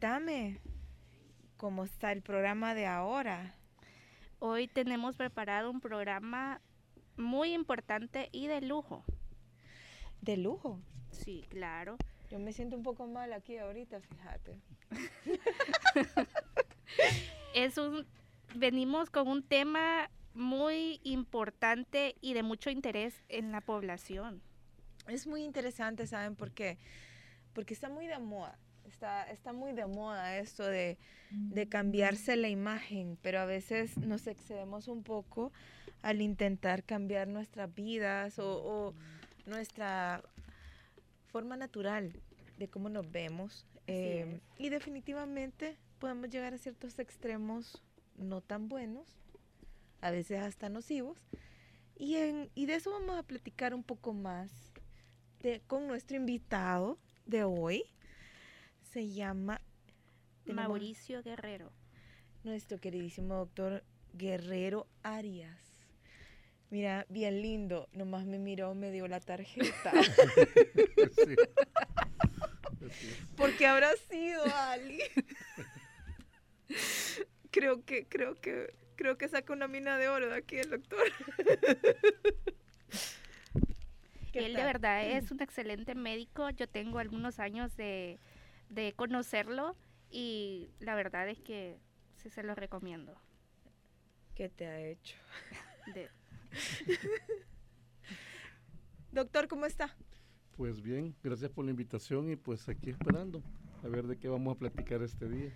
Dame, ¿cómo está el programa de ahora? Hoy tenemos preparado un programa muy importante y de lujo. ¿De lujo? Sí, claro. Yo me siento un poco mal aquí ahorita, fíjate. es un venimos con un tema muy importante y de mucho interés en la población. Es muy interesante, ¿saben por qué? Porque está muy de moda está, está muy de moda esto de, cambiarse la imagen, pero a veces nos excedemos un poco al intentar cambiar nuestras vidas o, nuestra forma natural de cómo nos vemos. Eh, y definitivamente podemos llegar a ciertos extremos no tan buenos, a veces hasta nocivos. Y, en, y de eso vamos a platicar un poco más de, con nuestro invitado de hoy, se llama Mauricio Guerrero. Nuestro queridísimo doctor Guerrero Arias. Mira, bien lindo. Nomás me miró, me dio la tarjeta. Porque habrá sido Ali. creo que, creo que, creo que saca una mina de oro de aquí el doctor. Él de verdad es un excelente médico. Yo tengo algunos años de de conocerlo y la verdad es que sí se lo recomiendo. ¿Qué te ha hecho? Doctor, ¿cómo está? Pues bien, gracias por la invitación y pues aquí esperando a ver de qué vamos a platicar este día.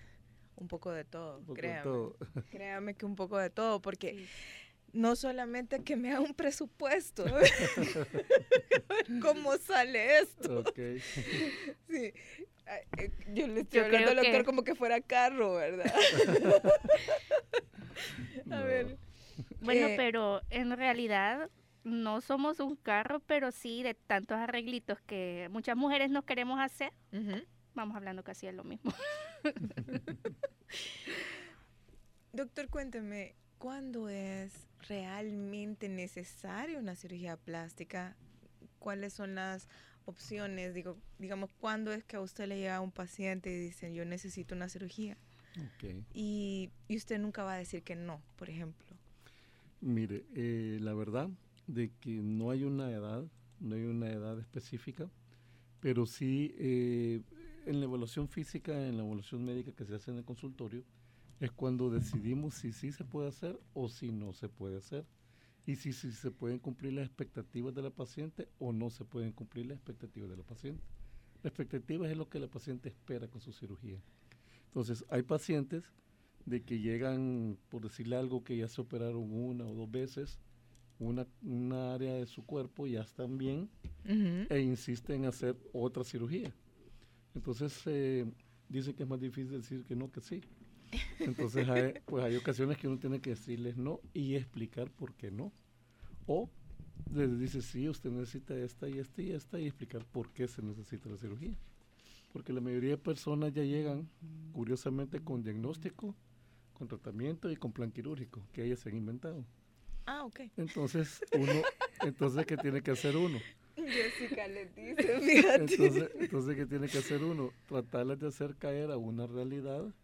Un poco de todo, créame. Créame que un poco de todo, porque no solamente que me haga un presupuesto, cómo sale esto. Okay. Sí, yo le estoy hablando al doctor como que fuera carro, ¿verdad? A ver. Bueno, eh, pero en realidad no somos un carro, pero sí de tantos arreglitos que muchas mujeres nos queremos hacer. Vamos hablando casi de lo mismo. Doctor, cuénteme, ¿cuándo es realmente necesaria una cirugía plástica? ¿Cuáles son las opciones, digo, digamos, ¿cuándo es que a usted le llega un paciente y dice, yo necesito una cirugía? Y, y, usted nunca va a decir que no, por ejemplo. Mire, eh, la verdad de que no hay una edad, no hay una edad específica, pero sí eh, en la evaluación física, en la evaluación médica que se hace en el consultorio, es cuando decidimos si sí se puede hacer o si no se puede hacer y si, se pueden cumplir las expectativas de la paciente o no se pueden cumplir las expectativas de la paciente. La expectativa es lo que la paciente espera con su cirugía. Entonces, hay pacientes de que llegan, por decirle algo, que ya se operaron una o dos veces, una, una área de su cuerpo ya están bien e insisten en hacer otra cirugía. Entonces, eh, dicen que es más difícil decir que no que sí. Entonces, hay, pues hay ocasiones que uno tiene que decirles no y explicar por qué no. O les dice, sí, usted necesita esta y esta y esta y explicar por qué se necesita la cirugía. Porque la mayoría de personas ya llegan, curiosamente, con diagnóstico, con tratamiento y con plan quirúrgico que ellas se han inventado. Ah, ok. Entonces, uno, entonces, ¿qué tiene que hacer uno? Jessica le dice, fíjate. Entonces, entonces, ¿qué tiene que hacer uno? Tratarles de hacer caer a una realidad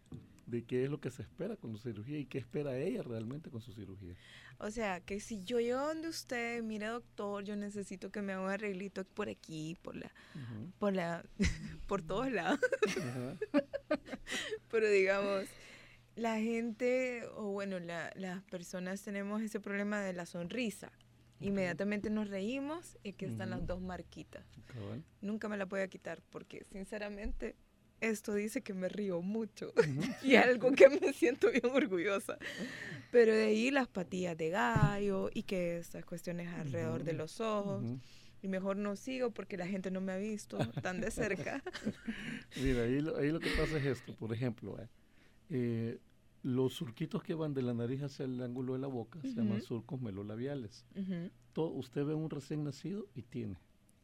de qué es lo que se espera con su cirugía y qué espera ella realmente con su cirugía. O sea, que si yo llego donde usted, mire doctor, yo necesito que me haga un arreglito por aquí, por la, por la, por todos lados. Pero digamos, la gente, o bueno, las personas tenemos ese problema de la sonrisa. Inmediatamente nos reímos y aquí están las dos marquitas. Nunca me la voy a quitar porque sinceramente esto dice que me río mucho y algo que me siento bien orgullosa. Pero de ahí las patillas de gallo y que estas cuestiones alrededor de los ojos. Y mejor no sigo porque la gente no me ha visto tan de cerca. Mira, ahí lo, ahí lo que pasa es esto, por ejemplo, eh, eh, los surquitos que van de la nariz hacia el ángulo de la boca se llaman surcos melolabiales. Todo, usted ve un recién nacido y tiene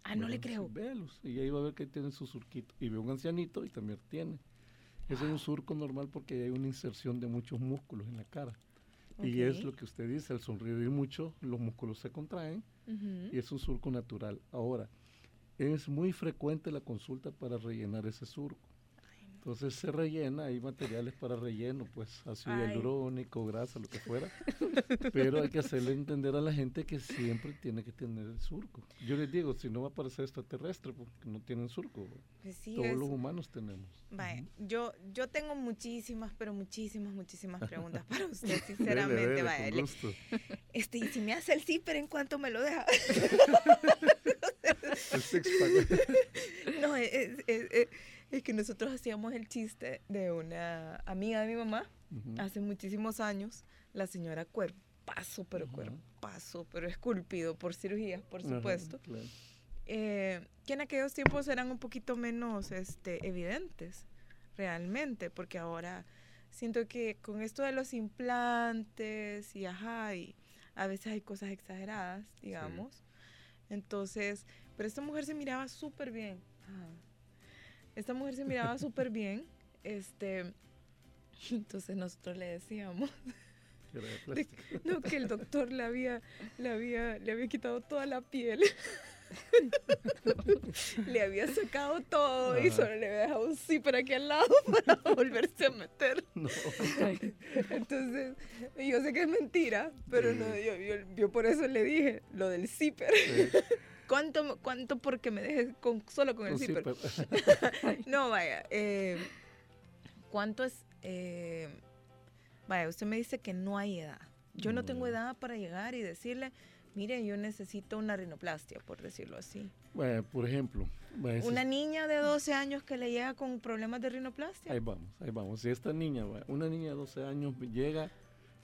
Ah, no le creo. Véalos. Y ahí va a ver que tiene su surquito. Y ve un ancianito y también tiene. Ese es un surco normal porque hay una inserción de muchos músculos en la cara. Y es lo que usted dice, al sonreír mucho, los músculos se contraen y es un surco natural. Ahora, es muy frecuente la consulta para rellenar ese surco. Entonces se rellena, hay materiales para relleno, pues ácido hialurónico, grasa, lo que fuera. Pero hay que hacerle entender a la gente que siempre tiene que tener el surco. Yo les digo, si no va a parecer extraterrestre, porque no tienen surco. Pues Todos los humanos tenemos. yo, yo tengo muchísimas, pero muchísimas, muchísimas preguntas para usted, sinceramente. vaya, este, y si me hace el zipper en cuanto me lo deja. el six no, es, es es que nosotros hacíamos el chiste de una amiga de mi mamá hace muchísimos años, la señora cuerpazo, pero cuerpazo, pero esculpido por cirugías, por supuesto. Eh, que en aquellos tiempos eran un poquito menos este, evidentes, realmente, porque ahora siento que con esto de los implantes y ajá, y a veces hay cosas exageradas, digamos. Entonces, pero esta mujer se miraba súper bien. Esta mujer se miraba súper bien. Este, entonces nosotros le decíamos no, que el doctor le había, le había, le había quitado toda la piel. le había sacado todo y solo le había dejado un zipper aquí al lado para volverse a meter. Entonces, yo sé que es mentira, pero no, yo, yo, por eso le dije lo del zipper. ¿Cuánto, cuánto porque me dejes con, solo con el zipper? no, vaya. Eh, ¿Cuánto es? Eh, vaya, usted me dice que no hay edad. Yo no, tengo edad para llegar y decirle, mire, yo necesito una rinoplastia, por decirlo así. Bueno, por ejemplo. una niña de 12 años que le llega con problemas de rinoplastia. Ahí vamos, ahí vamos. Si esta niña, una niña de 12 años llega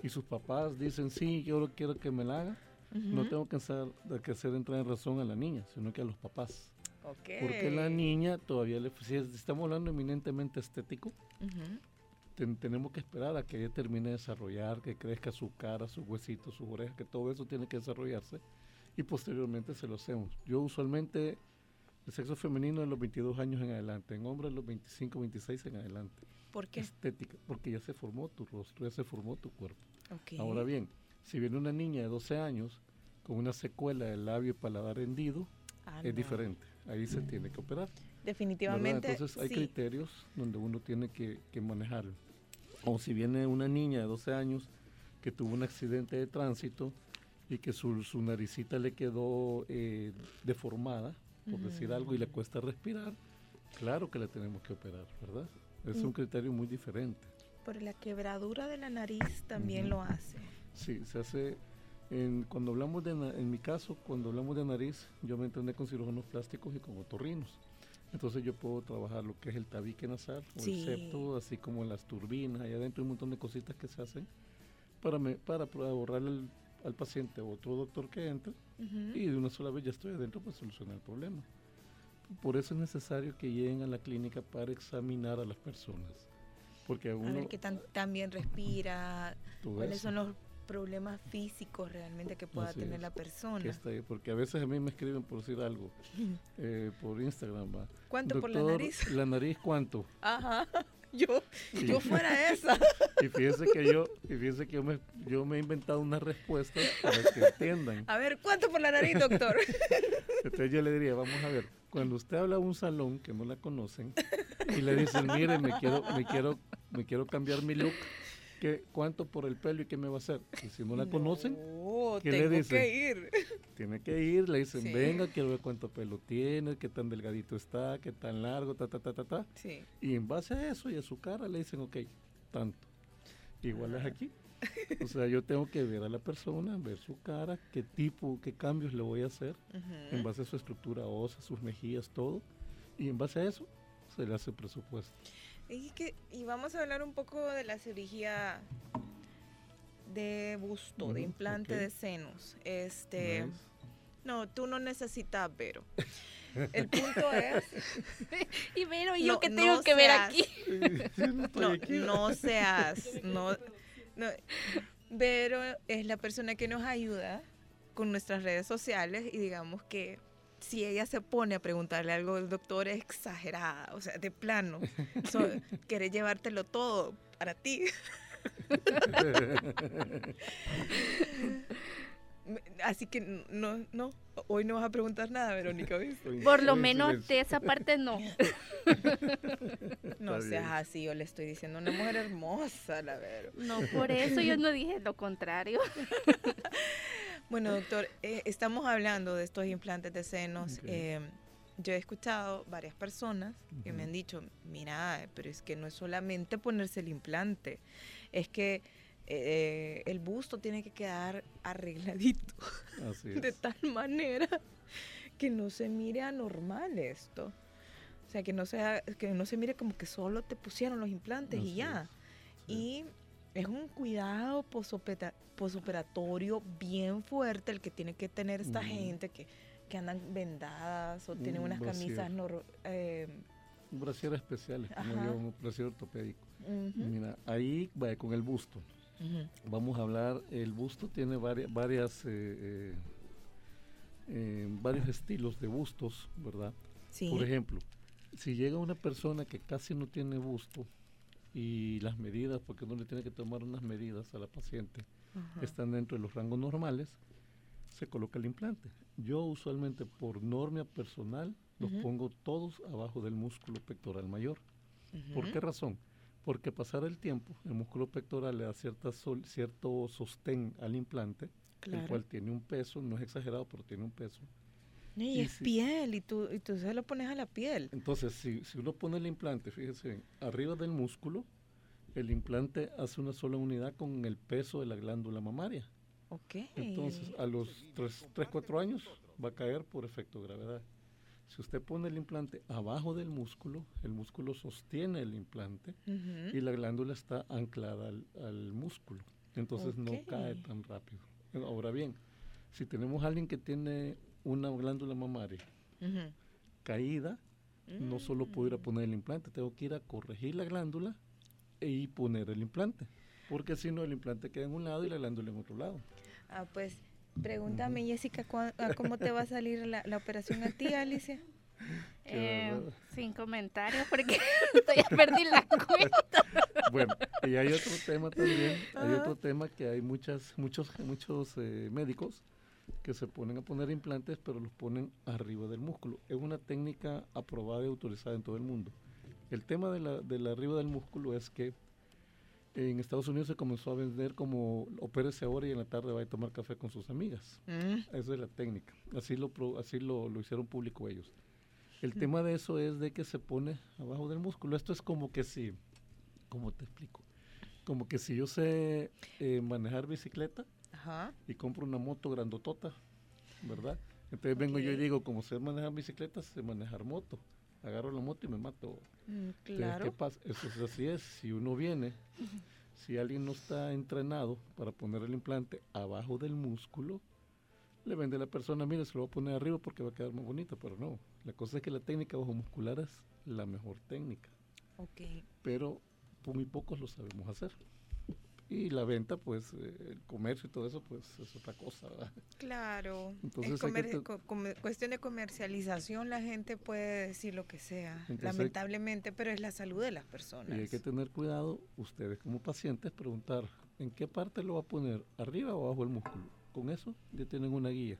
y sus papás dicen, sí, yo quiero que me la haga no tengo que hacer, que hacer entrar en razón a la niña, sino que a los papás. Porque la niña todavía, le, si estamos hablando eminentemente estético, tenemos que esperar a que ella termine de desarrollar, que crezca su cara, sus huesitos, sus orejas, que todo eso tiene que desarrollarse y posteriormente se lo hacemos. Yo usualmente el sexo femenino de los 22 años en adelante, en hombres los 25, 26 en adelante. ¿Por qué? Estética, porque ya se formó tu rostro, ya se formó tu cuerpo. Ahora bien, si viene una niña de 12 años con una secuela del labio y paladar hendido, ah, es diferente. Ahí se tiene que operar. Definitivamente. Entonces hay criterios donde uno tiene que, que manejarlo. O si viene una niña de 12 años que tuvo un accidente de tránsito y que su, su naricita le quedó eh, deformada, por decir algo, y le cuesta respirar, claro que la tenemos que operar, ¿verdad? Es un mm. criterio muy diferente. Por la quebradura de la nariz también lo hace. Sí, se hace. En, cuando hablamos de, en mi caso, cuando hablamos de nariz, yo me entrené con cirujanos plásticos y con otorrinos. Entonces yo puedo trabajar lo que es el tabique nasal o el septo, así como las turbinas, allá adentro hay un montón de cositas que se hacen para, me, para, ahorrarle al paciente o otro doctor que entre y de una sola vez ya estoy adentro para solucionar el problema. Por eso es necesario que lleguen a la clínica para examinar a las personas. Porque uno, a ver qué tan, también respira, cuáles son los problemas físicos realmente que pueda tener la persona. porque a veces a mí me escriben por decir algo eh, por Instagram. ¿va? ¿Cuánto por la nariz? La nariz, ¿cuánto? Ajá. Yo, yo fuera esa. Y fíjese que yo, y fíjese que yo me, yo me he inventado una respuesta para que entiendan. A ver, ¿cuánto por la nariz, doctor? Entonces yo le diría, vamos a ver, cuando usted habla a un salón que no la conocen y le dicen, mire, me quiero, me quiero, me quiero cambiar mi look, ¿cuánto por el pelo y qué me va a hacer? Y si no la conocen, ¿qué le dicen? que ir. Tiene que ir, le dicen, venga, quiero ver cuánto pelo tiene, qué tan delgadito está, qué tan largo, ta, ta, ta, ta, ta. Y en base a eso y a su cara le dicen, ok, tanto. Igual es aquí. O sea, yo tengo que ver a la persona, ver su cara, qué tipo, qué cambios le voy a hacer, en base a su estructura ósea, sus mejillas, todo. Y en base a eso se le hace el presupuesto. Y, que, y vamos a hablar un poco de la cirugía de busto, de implante de senos. Este, no, tú no necesitas Vero. El punto es. y Vero, ¿y yo qué tengo que ver aquí? no, no seas. No, no. Vero es la persona que nos ayuda con nuestras redes sociales y digamos que si ella se pone a preguntarle algo al doctor es exagerada, o sea, de plano. quiere llevártelo todo para ti. así que no, no, hoy no vas a preguntar nada, Verónica, Por lo menos de esa parte no. no seas así, yo le estoy diciendo una mujer hermosa, la Vero. No, por eso yo no dije lo contrario. Bueno, doctor, eh, estamos hablando de estos implantes de senos. Eh, yo he escuchado varias personas que me han dicho, mira, pero es que no es solamente ponerse el implante, es que eh, el busto tiene que quedar arregladito de tal manera que no se mire anormal esto. O sea, que no, sea, que no se mire como que solo te pusieron los implantes y ya. Y es un cuidado posoperatorio bien fuerte el que tiene que tener esta gente que, que, andan vendadas o tienen unas camisas... Eh, un brasier especial, como yo, un brasier ortopédico. Mira, ahí va con el busto. Vamos a hablar, el busto tiene varias, varias eh, eh, eh, varios estilos de bustos, ¿verdad? Por ejemplo, si llega una persona que casi no tiene busto y las medidas, porque uno le tiene que tomar unas medidas a la paciente, están dentro de los rangos normales, se coloca el implante. Yo usualmente por norma personal los pongo todos abajo del músculo pectoral mayor. ¿Por qué razón? porque pasar el tiempo, el músculo pectoral le da cierta cierto sostén al implante, el cual tiene un peso, no es exagerado, pero tiene un peso. Y, es piel, y tú, y tú se lo pones a la piel. Entonces, si, si uno pone el implante, fíjese arriba del músculo, el implante hace una sola unidad con el peso de la glándula mamaria. Ok. Entonces, a los 3, 3 4 años va a caer por efecto de gravedad. Si usted pone el implante abajo del músculo, el músculo sostiene el implante y la glándula está anclada al, músculo. Entonces no cae tan rápido. Ahora bien, si tenemos a alguien que tiene una glándula mamaria caída, no solo puedo ir a poner el implante, tengo que ir a corregir la glándula y poner el implante. Porque si no, el implante queda en un lado y la glándula en otro lado. Ah, pues Pregúntame, Jessica, ¿cómo te va a salir la, operación a ti, Alicia? Eh, sin comentarios porque ya perdí la cuenta. Bueno, y hay otro tema también, hay otro tema que hay muchas, muchos, muchos eh, médicos que se ponen a poner implantes, pero los ponen arriba del músculo. Es una técnica aprobada y autorizada en todo el mundo. El tema de la, de arriba del músculo es que en Estados Unidos se comenzó a vender como opérese ahora y en la tarde va a tomar café con sus amigas. Mm. Esa es la técnica. Así lo así lo, hicieron público ellos. El mm. tema de eso es de que se pone abajo del músculo. Esto es como que si, ¿cómo te explico? Como que si yo sé eh, manejar bicicleta y compro una moto grandotota, ¿verdad? Entonces vengo yo y digo, como sé manejar bicicleta, sé manejar moto agarro la moto y me mato. Mm, claro. ¿Qué pasa? Eso es así es. Si uno viene, si alguien no está entrenado para poner el implante abajo del músculo, le vende a la persona, mire, se lo voy a poner arriba porque va a quedar muy bonito, pero no. La cosa es que la técnica bajo muscular es la mejor técnica. Ok. Pero muy pocos lo sabemos hacer y la venta, pues eh, el comercio y todo eso, pues es otra cosa. Claro. Entonces, cuestión de comercialización, la gente puede decir lo que sea, lamentablemente, pero es la salud de las personas. Y hay que tener cuidado, ustedes como pacientes, preguntar en qué parte lo va a poner, arriba o abajo el músculo. Con eso ya tienen una guía.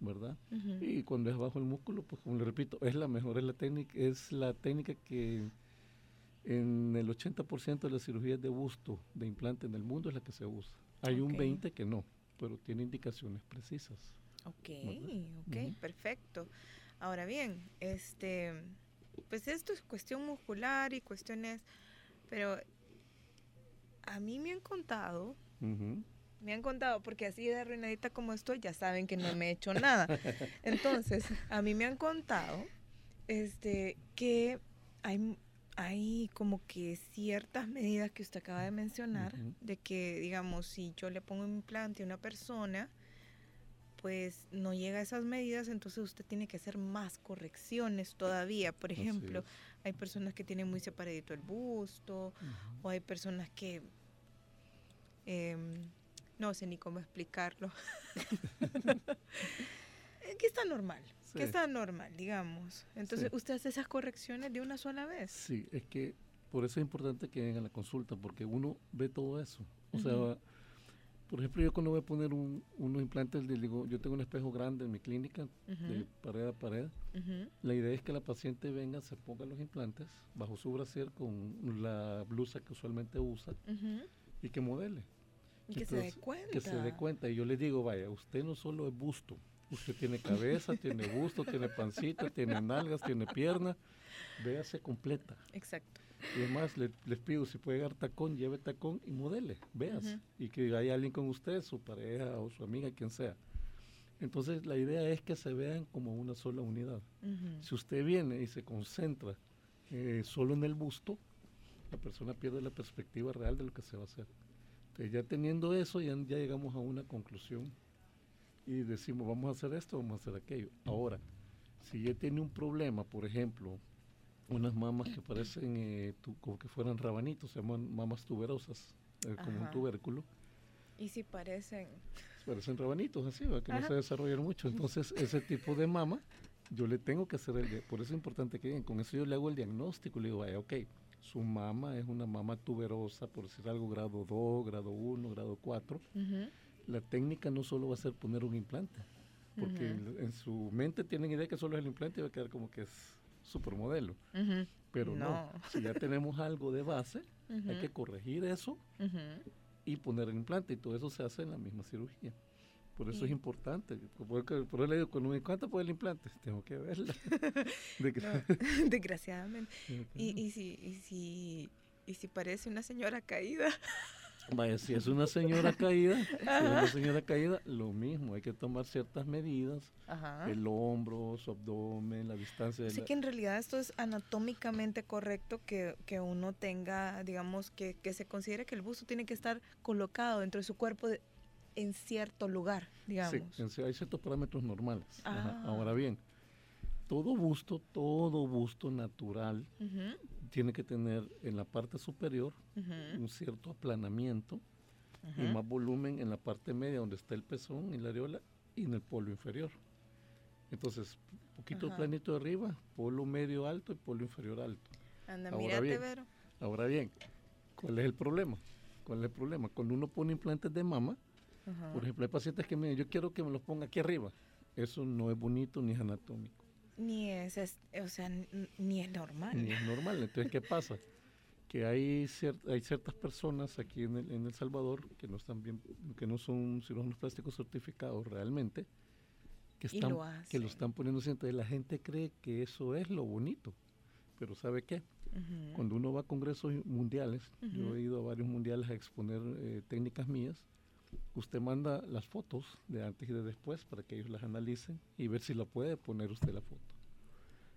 ¿verdad? Y cuando es bajo el músculo, pues como le repito, es la mejor, es la técnica, es la técnica que en el 80% de las cirugías de busto de implante en el mundo es la que se usa. Hay un 20 que no, pero tiene indicaciones precisas. Ok, ok, perfecto. Ahora bien, este, pues esto es cuestión muscular y cuestiones, pero a mí me han contado, me han contado, porque así de arruinadita como estoy, ya saben que no me he hecho nada. Entonces, a mí me han contado, este, que hay hay como que ciertas medidas que usted acaba de mencionar, de que, digamos, si yo le pongo un implante a una persona, pues no llega a esas medidas, entonces usted tiene que hacer más correcciones todavía. Por ejemplo, hay personas que tienen muy separadito el busto, o hay personas que... Em, no sé ni cómo explicarlo. que está normal que está normal, digamos. Entonces, ¿usted hace esas correcciones de una sola vez? Sí, es que por eso es importante que vengan a la consulta, porque uno ve todo eso. O sea, Por ejemplo, yo cuando voy a poner unos implantes, le digo, yo tengo un espejo grande en mi clínica, de pared a pared. La idea es que la paciente venga, se ponga los implantes bajo su brasier con la blusa que usualmente usa y que modele. Y que se dé cuenta. Que se dé cuenta. Y yo le digo, vaya, usted no solo es busto, usted tiene cabeza, tiene busto, tiene pancita, tiene nalgas, tiene pierna. Véase completa. Exacto. Y además les, pido, si puede dar tacón, lleve tacón y modele, veas. Y que haya alguien con usted, su pareja o su amiga, quien sea. Entonces la idea es que se vean como una sola unidad. Si usted viene y se concentra eh, solo en el busto, la persona pierde la perspectiva real de lo que se va a hacer. Entonces ya teniendo eso, ya, ya llegamos a una conclusión y decimos, vamos a hacer esto, vamos a hacer aquello. Ahora, si ya tiene un problema, por ejemplo, unas mamas que parecen eh, como que fueran rabanitos, se llaman mamas tuberosas, eh, como un tubérculo. ¿Y si parecen? Parecen rabanitos, así, que no se desarrollan mucho. Entonces, ese tipo de mama, yo le tengo que hacer el... Por eso es importante que con eso yo le hago el diagnóstico, le digo, vaya, ok, su mama es una mama tuberosa, por decir algo, grado 2, grado 1, grado 4. La técnica no solo va a ser poner un implante, porque en su mente tienen idea que solo es el implante y va a quedar como que es supermodelo. Pero no. si ya tenemos algo de base, hay que corregir eso y poner el implante. Y todo eso se hace en la misma cirugía. Por eso es importante. Por, eso le digo, cuando me cuenta por el implante, tengo que verla. desgraciadamente. y, y, si, y, si, y si parece una señora caída. Vaya, si es una señora caída, si es una señora caída, lo mismo, hay que tomar ciertas medidas, el hombro, su abdomen, la distancia. Así que en realidad esto es anatómicamente correcto que, que uno tenga, digamos, que, que, se considere que el busto tiene que estar colocado dentro de su cuerpo en cierto lugar, digamos. Sí, hay ciertos parámetros normales. Ah. Ahora bien, todo busto, todo busto natural tiene que tener en la parte superior un cierto aplanamiento y más volumen en la parte media donde está el pezón y la areola y en el polo inferior. Entonces, poquito planito de arriba, polo medio alto y polo inferior alto. Anda, ahora bien, Vero. Ahora bien, ¿cuál es el problema? ¿Cuál es el problema? Cuando uno pone implantes de mama, por ejemplo, hay pacientes que me dicen, yo quiero que me los ponga aquí arriba. Eso no es bonito ni es anatómico. Ni es, o sea, ni es normal. Ni es normal. Entonces, ¿qué pasa? Que hay, hay ciertas personas aquí en el, en el Salvador que no están bien, que no son cirujanos plásticos certificados realmente, que están, lo que lo están poniendo Entonces la gente cree que eso es lo bonito. Pero ¿sabe qué? Cuando uno va a congresos mundiales, yo he ido a varios mundiales a exponer eh, técnicas mías, usted manda las fotos de antes y de después para que ellos las analicen y ver si la puede poner usted la foto.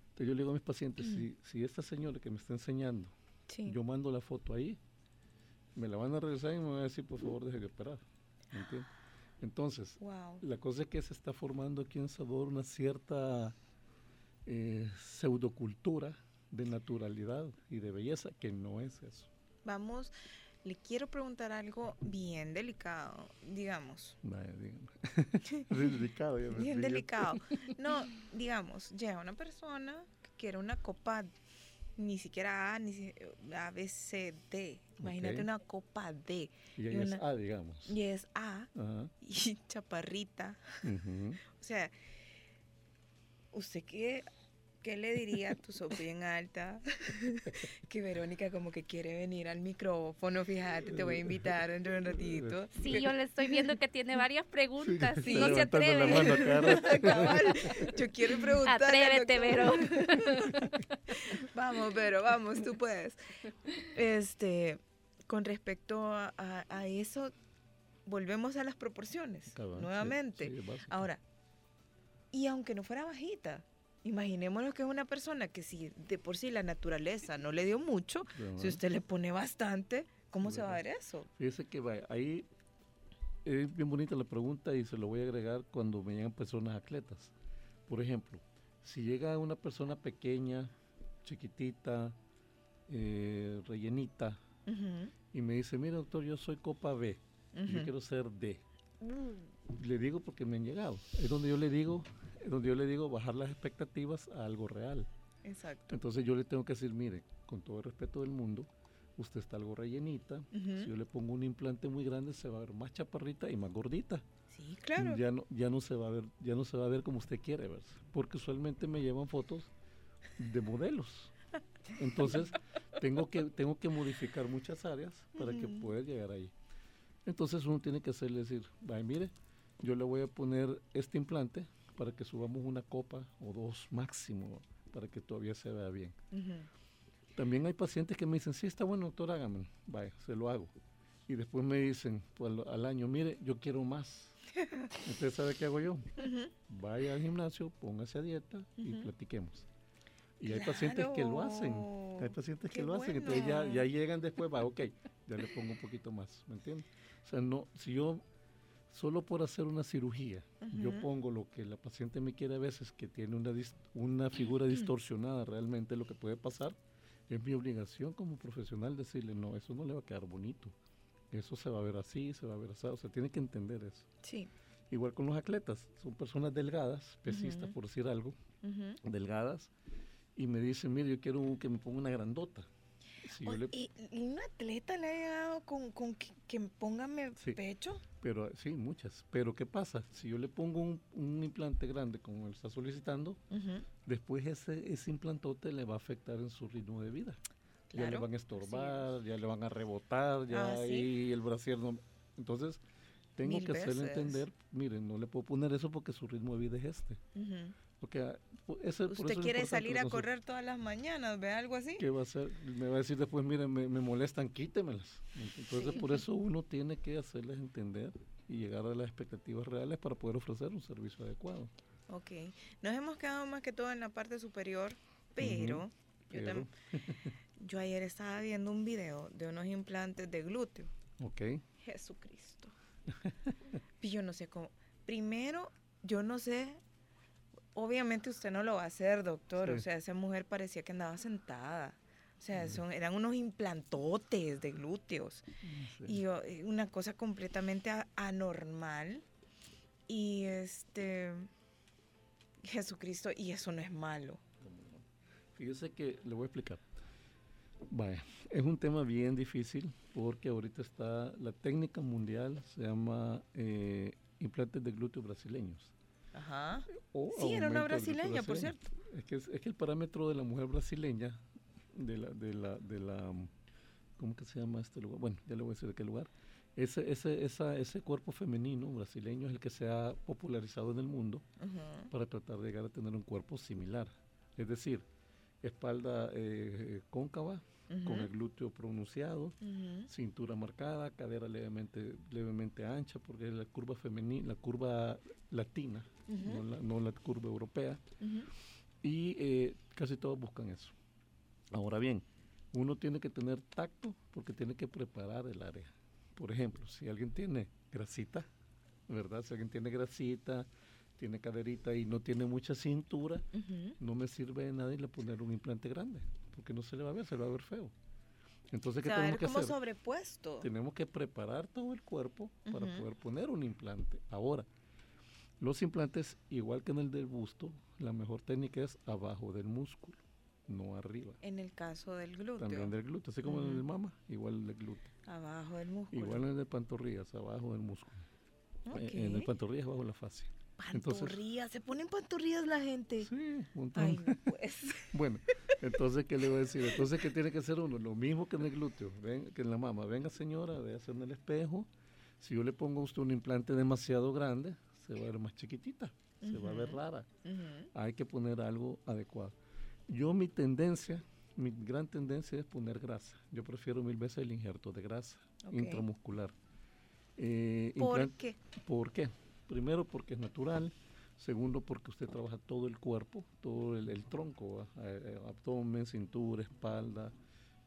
Entonces yo le digo a mis pacientes, si, si, esta señora que me está enseñando, yo mando la foto ahí, me la van a regresar y me van a decir, por favor, deje de esperar. Entonces, la cosa es que se está formando aquí en Sabor una cierta eh, pseudocultura de naturalidad y de belleza, que no es eso. Vamos le quiero preguntar algo bien delicado, digamos. Vaya, delicado, Bien delicado. No, digamos, llega una persona que quiere una copa, ni siquiera A, ni A, B, C, D. Imagínate una copa D. Y, es A, digamos. Y es A, y chaparrita. o sea, usted que ¿Qué le diría a tu sobrina alta? que Verónica como que quiere venir al micrófono, fíjate, te voy a invitar dentro de un ratito. Sí, yo le estoy viendo que tiene varias preguntas sí, no se atreve. yo quiero preguntar. Atrévete, Vero. vamos, Vero, vamos, tú puedes. Este, con respecto a, eso, volvemos a las proporciones, nuevamente. Ahora, y aunque no fuera bajita, Imaginémonos que es una persona que si de por sí la naturaleza no le dio mucho, si usted le pone bastante, ¿cómo se va a ver eso? Fíjese que va, ahí es bien bonita la pregunta y se lo voy a agregar cuando me llegan personas atletas. Por ejemplo, si llega una persona pequeña, chiquitita, eh, rellenita, y me dice, mira doctor, yo soy Copa B, yo quiero ser D. Mm. Le digo porque me han llegado. Es donde yo le digo, donde yo le digo bajar las expectativas a algo real. Exacto. Entonces yo le tengo que decir, mire, con todo el respeto del mundo, usted está algo rellenita. Si yo le pongo un implante muy grande, se va a ver más chaparrita y más gordita. Sí, claro. Ya no, ya no se va a ver, ya no se va a ver como usted quiere verse. Porque usualmente me llevan fotos de modelos. Entonces, tengo que, tengo que modificar muchas áreas para que pueda llegar ahí. Entonces uno tiene que hacerle decir, vaya, mire, yo le voy a poner este implante para que subamos una copa o dos máximo, para que todavía se vea bien. También hay pacientes que me dicen, sí, está bueno, doctor, hágame. Vaya, se lo hago. Y después me dicen pues, al, año, mire, yo quiero más. ¿Usted sabe qué hago yo? Vaya al gimnasio, póngase a dieta y platiquemos. Y hay pacientes que lo hacen. Hay pacientes que lo hacen. Entonces ya, ya llegan después, va, ok, ya le pongo un poquito más. ¿Me entiendes? O sea, no, si yo solo por hacer una cirugía, yo pongo lo que la paciente me quiere a veces, que tiene una, una figura distorsionada realmente, lo que puede pasar, es mi obligación como profesional decirle, no, eso no le va a quedar bonito. Eso se va a ver así, se va a ver así. O sea, tiene que entender eso. Sí. Igual con los atletas, son personas delgadas, pesistas por decir algo, delgadas, y me dicen, mire, yo quiero que me ponga una grandota. ¿Y, un atleta le ha llegado con, con que, que póngame pecho? Pero sí, muchas. Pero ¿qué pasa? Si yo le pongo un, implante grande como él está solicitando, después ese, ese implantote le va a afectar en su ritmo de vida. Ya le van a estorbar, ya le van a rebotar, ya ah, ahí el brasier no... Entonces, tengo que hacerle entender, miren, no le puedo poner eso porque su ritmo de vida es este. Porque ah, Usted quiere salir a correr todas las mañanas, ¿ve algo así? ¿Qué va a hacer? Me va a decir después, miren, me, molestan, quítemelas. Entonces, por eso uno tiene que hacerles entender y llegar a las expectativas reales para poder ofrecer un servicio adecuado. Ok. Nos hemos quedado más que todo en la parte superior, pero, Yo, ayer estaba viendo un video de unos implantes de glúteo. Ok. Jesucristo. y yo no sé cómo. Primero, yo no sé obviamente usted no lo va a hacer, doctor. O sea, esa mujer parecía que andaba sentada. O sea, son, eran unos implantotes de glúteos. Y una cosa completamente anormal. Y este. Jesucristo, y eso no es malo. Fíjese que le voy a explicar. Vaya, es un tema bien difícil porque ahorita está la técnica mundial, se llama eh, implantes de glúteos brasileños. Ajá. sí, era una brasileña, por cierto. Es que, es, que el parámetro de la mujer brasileña, de la, de la, de la, ¿cómo que se llama este lugar? Bueno, ya le voy a decir de qué lugar. Ese, ese, esa, ese cuerpo femenino brasileño es el que se ha popularizado en el mundo para tratar de llegar a tener un cuerpo similar. Es decir, espalda eh, cóncava, con el glúteo pronunciado, cintura marcada, cadera levemente, levemente ancha, porque es la curva femenina, la curva latina, no, la, curva europea. Y eh, casi todos buscan eso. Ahora bien, uno tiene que tener tacto porque tiene que preparar el área. Por ejemplo, si alguien tiene grasita, ¿verdad? Si alguien tiene grasita, tiene caderita y no tiene mucha cintura, no me sirve de nada y le poner un implante grande porque no se le va a ver, se le va a ver feo. Entonces, ¿qué tenemos que como sobrepuesto. Tenemos que preparar todo el cuerpo para poder poner un implante. Ahora, los implantes, igual que en el del busto, la mejor técnica es abajo del músculo, no arriba. En el caso del glúteo. También del glúteo, así como en el mama, igual el del glúteo. Abajo del músculo. Igual en el de pantorrillas, abajo del músculo. Eh, en el pantorrillas, abajo de la fascia. Pantorrillas, se ponen pantorrillas la gente. Sí, un Ay, pues. bueno, entonces, ¿qué le voy a decir? Entonces, ¿qué tiene que hacer uno? Lo mismo que en el glúteo, ven, que en la mama. Venga, señora, véase en el espejo. Si yo le pongo a usted un implante demasiado grande, se va a ver más chiquitita, se va a ver rara. Hay que poner algo adecuado. Yo, mi tendencia, mi gran tendencia es poner grasa. Yo prefiero mil veces el injerto de grasa intramuscular. Eh, ¿Por qué? ¿Por qué? Primero porque es natural, segundo porque usted trabaja todo el cuerpo, todo el, tronco, eh, eh, abdomen, cintura, espalda,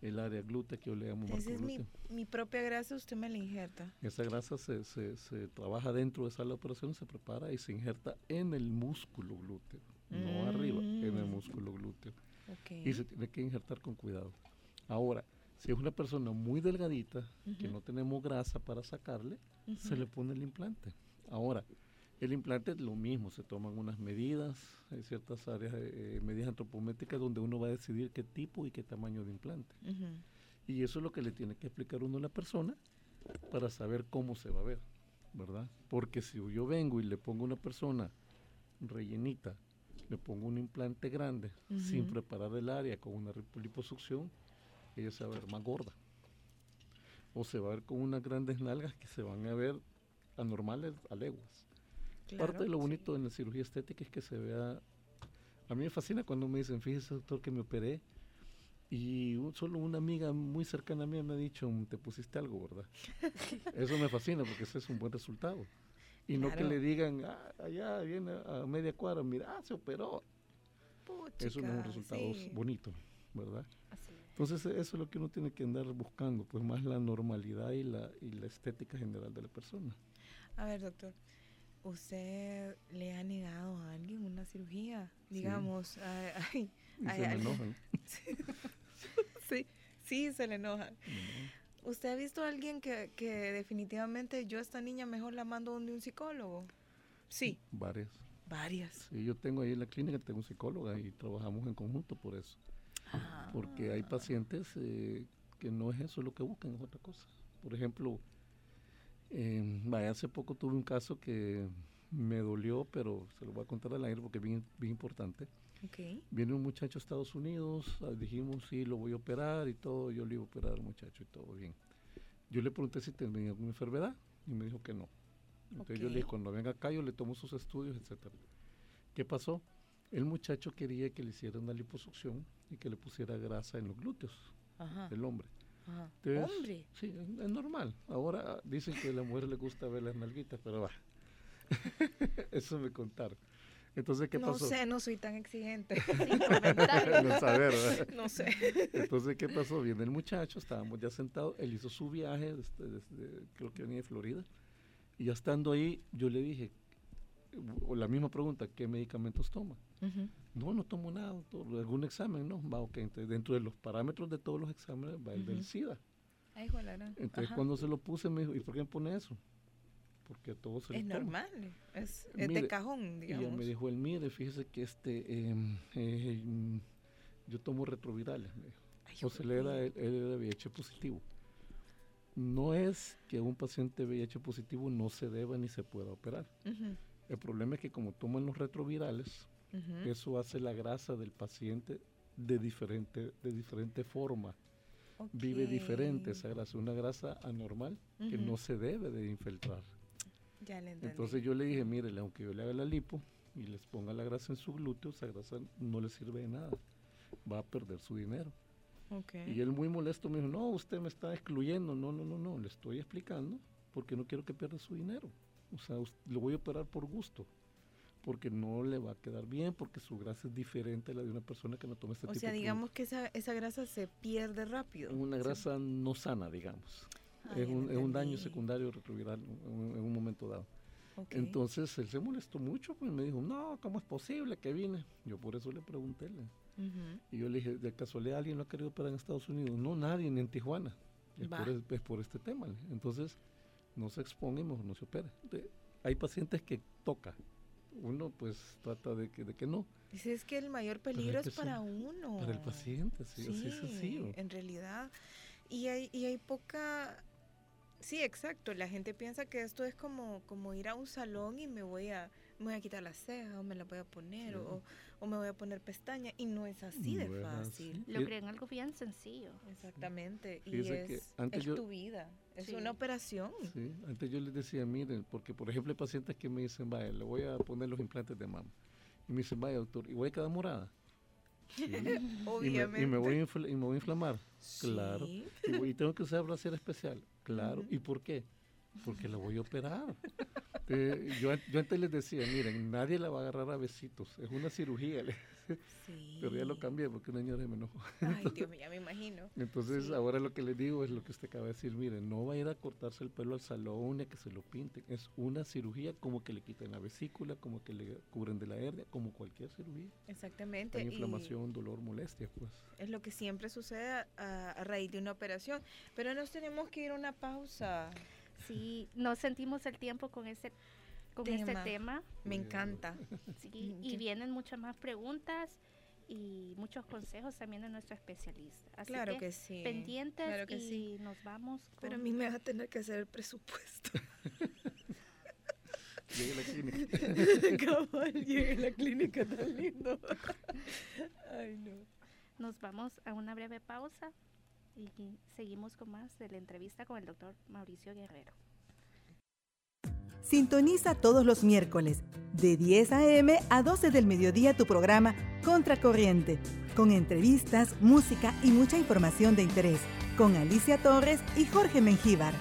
el área glútea que yo le llamo Esa es mi, propia grasa, usted me la injerta. Esa grasa se, se, se trabaja dentro de esa operación, se prepara y se injerta en el músculo glúteo, no arriba, en el mm. músculo glúteo. Y se tiene que injertar con cuidado. Ahora, si es una persona muy delgadita, que no tenemos grasa para sacarle, se le pone el implante. Ahora, el implante es lo mismo, se toman unas medidas, hay ciertas áreas, eh, medidas antropométricas donde uno va a decidir qué tipo y qué tamaño de implante. Y eso es lo que le tiene que explicar uno a la persona para saber cómo se va a ver, ¿verdad? Porque si yo vengo y le pongo a una persona rellenita, le pongo un implante grande, sin preparar el área con una liposucción, ella se va a ver más gorda. O se va a ver con unas grandes nalgas que se van a ver anormales a leguas. Parte de lo bonito en la cirugía estética es que se vea... A mí me fascina cuando me dicen, fíjese doctor que me operé y solo una amiga muy cercana a mí me ha dicho, te pusiste algo, ¿verdad? Eso me fascina porque ese es un buen resultado. Y no que le digan, ah, allá viene a media cuadra, mira, se operó. eso no es un resultado bonito, ¿verdad? Entonces eso es lo que uno tiene que andar buscando, pues más la normalidad y la, y la estética general de la persona. A ver, doctor, ¿usted le ha negado a alguien una cirugía? Digamos, sí. ay, ay, sí, sí, se le enoja. ¿Usted ha visto a alguien que, que, definitivamente yo a esta niña mejor la mando donde un psicólogo? Sí. Varias. Varias. Sí, yo tengo ahí en la clínica, tengo psicóloga y trabajamos en conjunto por eso. Ah. Porque hay pacientes eh, que no es eso lo que buscan, es otra cosa. Por ejemplo, eh, hace poco tuve un caso que me dolió, pero se lo voy a contar al aire porque es bien, bien importante. Viene un muchacho a Estados Unidos, ah, dijimos, sí, lo voy a operar y todo, yo le iba a operar al muchacho y todo bien. Yo le pregunté si tenía alguna enfermedad y me dijo que no. Entonces yo le dije, cuando venga acá yo le tomo sus estudios, etcétera. ¿Qué pasó? El muchacho quería que le hiciera una liposucción y que le pusiera grasa en los glúteos, el hombre. ¿Hombre? Sí, es, normal. Ahora dicen que a la mujer le gusta ver las nalguitas, pero va. Eso me contaron. Entonces, ¿qué pasó? No sé, no soy tan exigente. no, saber, no sé. Entonces, ¿qué pasó? Viene el muchacho, estábamos ya sentados, él hizo su viaje, desde, creo que venía de Florida, y ya estando ahí, yo le dije, o la misma pregunta, ¿qué medicamentos toma? No, no tomo nada, algún examen, ¿no? Va, ok, entonces dentro de los parámetros de todos los exámenes va el del SIDA. Ay, entonces, cuando se lo puse, me dijo, ¿y por qué me pone eso? porque a todos se Es normal, es, de cajón, digamos. Y me dijo, el mire, fíjese que este, em, eh, yo tomo retrovirales, me dijo. José le era, él, era VIH positivo. No es que un paciente VIH positivo no se deba ni se pueda operar. El problema es que como toman los retrovirales, eso hace la grasa del paciente de diferente, de diferente forma. Vive diferente esa grasa, una grasa anormal que no se debe de infiltrar. Entonces yo le dije, mire, aunque yo le haga la lipo y les ponga la grasa en su glúteo, esa grasa no le sirve de nada. Va a perder su dinero. Y él muy molesto me dijo, no, usted me está excluyendo. No, no, no, no, le estoy explicando porque no quiero que pierda su dinero. O sea, lo voy a operar por gusto. Porque no le va a quedar bien, porque su grasa es diferente a la de una persona que no toma este o tipo sea, digamos que esa, esa grasa se pierde rápido. Una grasa no sana, digamos es, un, es, un, daño secundario retroviral en, un momento dado. Entonces él se molestó mucho, pues me dijo, no, ¿cómo es posible que viene? Yo por eso le pregunté. Y yo le dije, ¿de casualidad alguien lo ha querido operar en Estados Unidos? No, nadie, ni en Tijuana. Es por, por, este tema. Entonces, no se exponga y mejor no se opera. hay pacientes que toca. Uno pues trata de que, de que no. Dice, es que el mayor peligro es para uno. Para el paciente, sí, sí así es así. En realidad. Y hay, y hay poca Sí, exacto. La gente piensa que esto es como, como ir a un salón y me voy a, me voy a quitar las cejas o me las voy a poner o, o, me voy a poner pestañas y no es así de fácil. Lo creen algo bien sencillo. Exactamente. Y es, tu vida. Es una operación. Sí, antes yo les decía, miren, porque por ejemplo hay pacientes que me dicen, vaya, le voy a poner los implantes de mama. Y me dicen, vaya doctor, ¿y voy a quedar morada? Obviamente. Y me, voy a y me voy a inflamar. Claro. Y, tengo que usar brasier especial. Claro. ¿Y por qué? Porque la voy a operar. Eh, yo, yo antes les decía, miren, nadie la va a agarrar a besitos. Es una cirugía. Pero ya lo cambié porque una señora me enojó. Ay, Dios mío, ya me imagino. Entonces, ahora lo que le digo es lo que usted acaba de decir. Miren, no va a ir a cortarse el pelo al salón ni a que se lo pinten. Es una cirugía como que le quiten la vesícula, como que le cubren de la hernia, como cualquier cirugía. Exactamente. Hay inflamación, dolor, molestia, pues. Es lo que siempre sucede a, a raíz de una operación. Pero nos tenemos que ir a una pausa. Sí, no sentimos el tiempo con ese con este tema. Me encanta. Sí, y vienen muchas más preguntas y muchos consejos también de nuestro especialista. Así claro que, sí. Pendientes y nos vamos. Pero a mí me va a tener que hacer el presupuesto. Llegue a la clínica. llegue a la clínica tan lindo. Ay, no. Nos vamos a una breve pausa y seguimos con más de la entrevista con el doctor Mauricio Guerrero. Sintoniza todos los miércoles de 10 a.m. a 12 del mediodía tu programa Contracorriente, con entrevistas, música y mucha información de interés, con Alicia Torres y Jorge Mengíbar.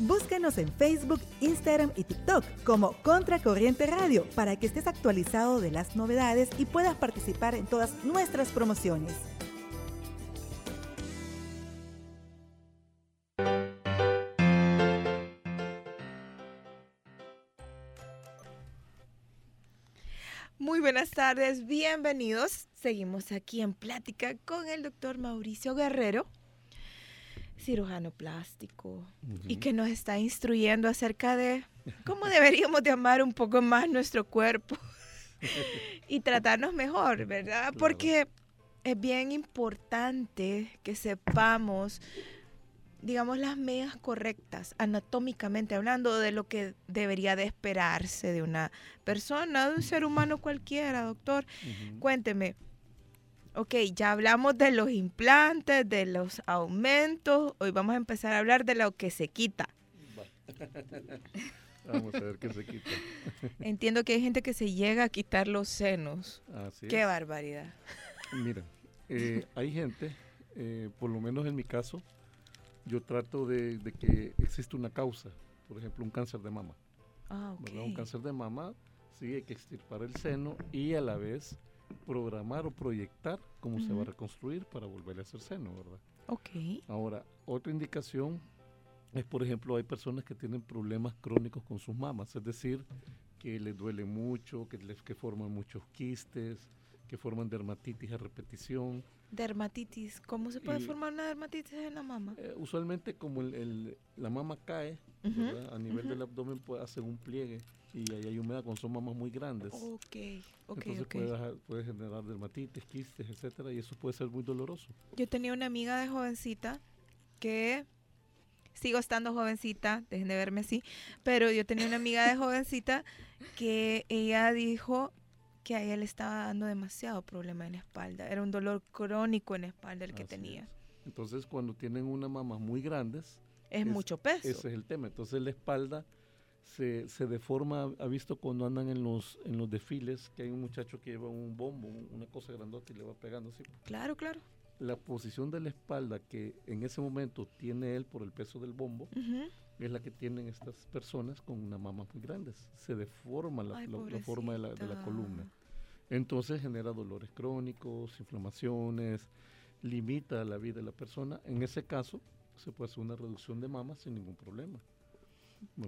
Búscanos en Facebook, Instagram y TikTok como Contracorriente Radio para que estés actualizado de las novedades y puedas participar en todas nuestras promociones. Muy buenas tardes, bienvenidos. Seguimos aquí en plática con el doctor Mauricio Guerrero cirujano plástico y que nos está instruyendo acerca de cómo deberíamos de amar un poco más nuestro cuerpo y tratarnos mejor, ¿verdad? Porque es bien importante que sepamos, digamos, las medidas correctas, anatómicamente hablando, de lo que debería de esperarse de una persona, de un ser humano cualquiera, doctor. Cuénteme, Ok, ya hablamos de los implantes, de los aumentos. Hoy vamos a empezar a hablar de lo que se quita. vamos a ver qué se quita. Entiendo que hay gente que se llega a quitar los senos. Así qué barbaridad. Mira, eh, hay gente, eh, por lo menos en mi caso, yo trato de, que existe una causa, por ejemplo, un cáncer de mama. Ah, ok. Un cáncer de mama, sí, hay que extirpar el seno y a la vez programar o proyectar cómo se va a reconstruir para volver a hacer seno, ¿verdad? Ok. Ahora, otra indicación es, por ejemplo, hay personas que tienen problemas crónicos con sus mamas, es decir, que les duele mucho, que, les, que forman muchos quistes, que forman dermatitis a repetición. Dermatitis, ¿cómo se puede formar una dermatitis en la mama? Eh, usualmente como el, la mama cae, a nivel del abdomen puede hacer un pliegue y ahí hay humedad cuando son mamas muy grandes. Ok, ok, Entonces Puede, puede, generar dermatitis, quistes, etcétera, y eso puede ser muy doloroso. Yo tenía una amiga de jovencita que sigo estando jovencita, dejen de verme así, pero yo tenía una amiga de jovencita que ella dijo que a ella le estaba dando demasiado problema en la espalda, era un dolor crónico en la espalda el que tenía. Entonces, cuando tienen unas mamas muy grandes, es, mucho peso. Ese es el tema. Entonces, la espalda se, se, deforma, ha visto cuando andan en los, en los desfiles, que hay un muchacho que lleva un bombo, una cosa grandota y le va pegando así. Claro, claro. La posición de la espalda que en ese momento tiene él por el peso del bombo, es la que tienen estas personas con una mama muy grandes. Se deforma la, forma de la, de la columna. Entonces genera dolores crónicos, inflamaciones, limita la vida de la persona. En ese caso, se puede hacer una reducción de mama sin ningún problema.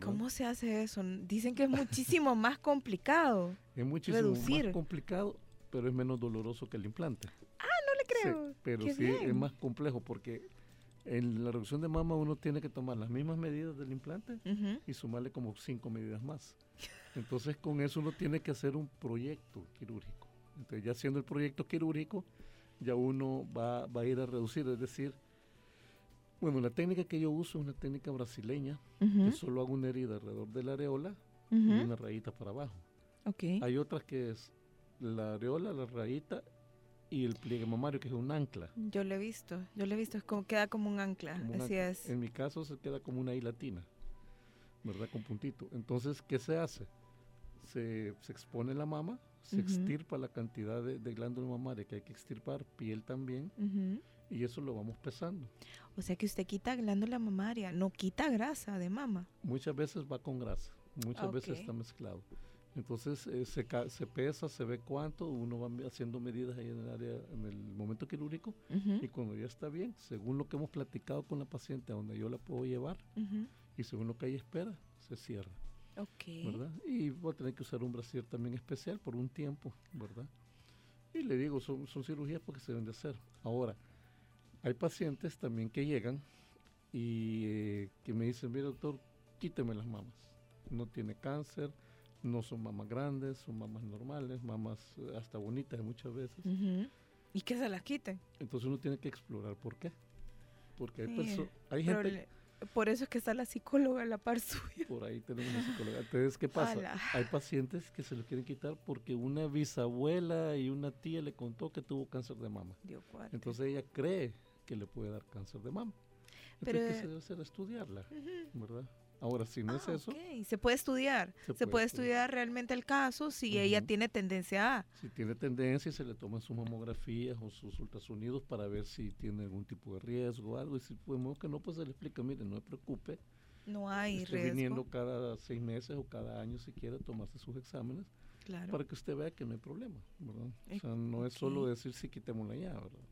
¿Cómo se hace eso? Dicen que es muchísimo más complicado. Es muchísimo más complicado, pero es menos doloroso que el implante. Ah, no le creo. pero sí es más complejo porque en la reducción de mama uno tiene que tomar las mismas medidas del implante y sumarle como cinco medidas más. Entonces con eso uno tiene que hacer un proyecto quirúrgico. Entonces ya haciendo el proyecto quirúrgico, ya uno va, va a ir a reducir, es decir, bueno, la técnica que yo uso es una técnica brasileña, que solo hago una herida alrededor de la areola y una rayita para abajo. Okay. Hay otras que es la areola, la rayita y el pliegue mamario, que es un ancla. Yo lo he visto, yo lo he visto, es como, queda como un ancla, así es. En mi caso se queda como una I latina, ¿verdad? Con puntito. Entonces, ¿qué se hace? Se, se expone la mama, se extirpa la cantidad de, de glándula mamaria que hay que extirpar, piel también, y eso lo vamos pesando. O sea que usted quita glándula mamaria, no quita grasa de mama. Muchas veces va con grasa, muchas veces está mezclado. Entonces eh, se, se, pesa, se ve cuánto, uno va haciendo medidas ahí en el área, en el momento quirúrgico, y cuando ya está bien, según lo que hemos platicado con la paciente, a donde yo la puedo llevar, y según lo que ella espera, se cierra. ¿Verdad? Y va a tener que usar un brasier también especial por un tiempo, ¿verdad? Y le digo, son, son cirugías porque se deben de hacer. Ahora, hay pacientes también que llegan y eh, que me dicen, mire doctor, quíteme las mamas. No tiene cáncer, No son mamás grandes, son mamás normales, mamás eh, hasta bonitas muchas veces. Y que se las quiten. Entonces uno tiene que explorar por qué. Porque hay, hay gente... Por eso es que está la psicóloga a la par suya. Por ahí tenemos una psicóloga. Entonces, ¿qué pasa? Hay pacientes que se lo quieren quitar porque una bisabuela y una tía le contó que tuvo cáncer de mama. Entonces ella cree que le puede dar cáncer de mama. Entonces, Pero, ¿qué se debe hacer? Estudiarla, ¿verdad? Ahora, si no es ah, eso. Se puede estudiar. Se, puede, estudiar realmente el caso si ella tiene tendencia a. Si tiene tendencia, se le toman sus mamografías o sus ultrasonidos para ver si tiene algún tipo de riesgo o algo. Y si podemos que no, pues se le explica: mire, no se preocupe. No hay Esté riesgo. viniendo cada seis meses o cada año si quiere tomarse sus exámenes. Para que usted vea que no hay problema, ¿verdad? O sea, no es solo decir si quitémosla ya, ¿verdad?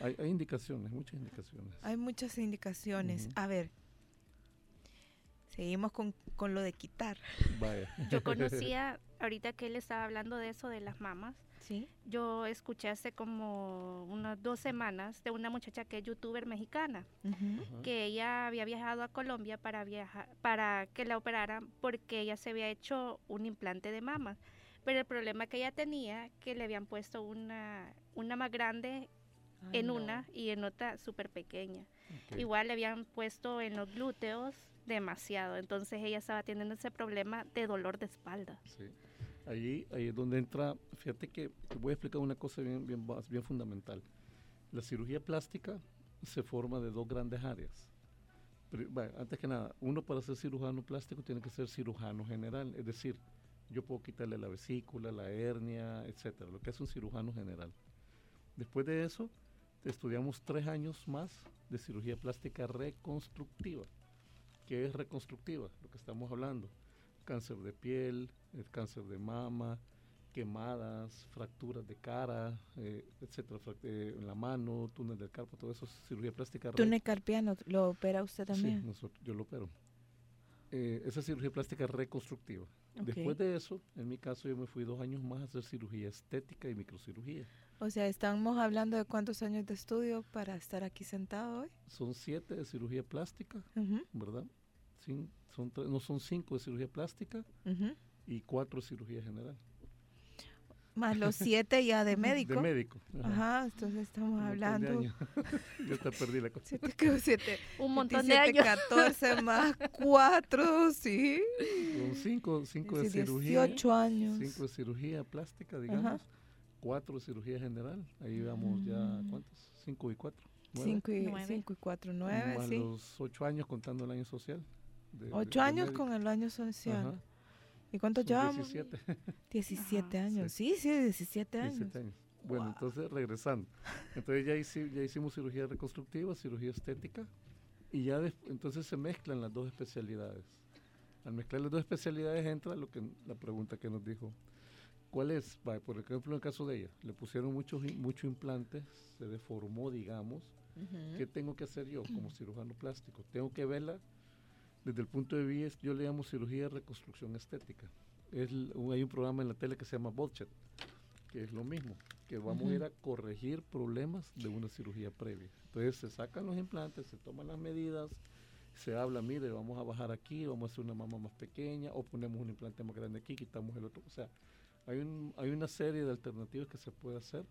Hay, hay indicaciones, muchas indicaciones. Hay muchas indicaciones. A ver, Seguimos con, con lo de quitar. Yo conocía, ahorita que él estaba hablando de eso, de las mamas, ¿Sí? yo escuché hace como unas dos semanas de una muchacha que es youtuber mexicana, que ella había viajado a Colombia para, viajar, para que la operaran porque ella se había hecho un implante de mamas. Pero el problema que ella tenía, que le habían puesto una, una más grande en una y en otra súper pequeña. Igual le habían puesto en los glúteos demasiado. Entonces ella estaba teniendo ese problema de dolor de espalda. Sí. Ahí, ahí es donde entra, fíjate que voy a explicar una cosa bien, bien, bien fundamental. La cirugía plástica se forma de dos grandes áreas. antes que nada, uno para ser cirujano plástico tiene que ser cirujano general, es decir, yo puedo quitarle la vesícula, la hernia, etcétera, lo que es un cirujano general. Después de eso, estudiamos tres años más de cirugía plástica reconstructiva que es reconstructiva, lo que estamos hablando. Cáncer de piel, el cáncer de mama, quemadas, fracturas de cara, eh, etcétera, eh, en la mano, túnel del carpo, todo eso es cirugía plástica. ¿Túnel carpiano lo opera usted también? Sí, yo lo opero. Eh, esa cirugía plástica reconstructiva. Después de eso, en mi caso, yo me fui dos años más a hacer cirugía estética y microcirugía. O sea, estamos hablando de cuántos años de estudio para estar aquí sentado hoy. Son siete de cirugía plástica, ¿verdad? son no son cinco de cirugía plástica y cuatro de cirugía general. Más los siete ya de médico. De médico. Ajá, entonces estamos hablando. Yo te perdí la cosa. Siete, siete, Un montón de años. 14 más cuatro, sí. Son cinco, cinco de cirugía. 18 años. Cinco de cirugía plástica, digamos. Cuatro de cirugía general. Ahí vamos ya, mm. ¿cuántos? Cinco y cuatro. Cinco y, cinco y cuatro, nueve, Más los ocho años contando el año social. Ocho años con el año social. ¿Y cuántos llevamos? 17. 17 años. Sí, sí, 17 años. 17 años. Bueno, entonces regresando. Entonces ya, ya hicimos cirugía reconstructiva, cirugía estética, y ya entonces se mezclan las dos especialidades. Al mezclar las dos especialidades entra lo que la pregunta que nos dijo. ¿Cuál es? por ejemplo, en el caso de ella, le pusieron muchos mucho implantes, se deformó, digamos. ¿Qué tengo que hacer yo como cirujano plástico? Tengo que verla desde el punto de vista, yo le llamo cirugía de reconstrucción estética. Es, hay un programa en la tele que se llama Bolchet, que es lo mismo, que vamos a ir a corregir problemas de una cirugía previa. Entonces se sacan los implantes, se toman las medidas, se habla, mire, vamos a bajar aquí, vamos a hacer una mama más pequeña, o ponemos un implante más grande aquí, quitamos el otro. O sea, hay, un, hay una serie de alternativas que se puede hacer,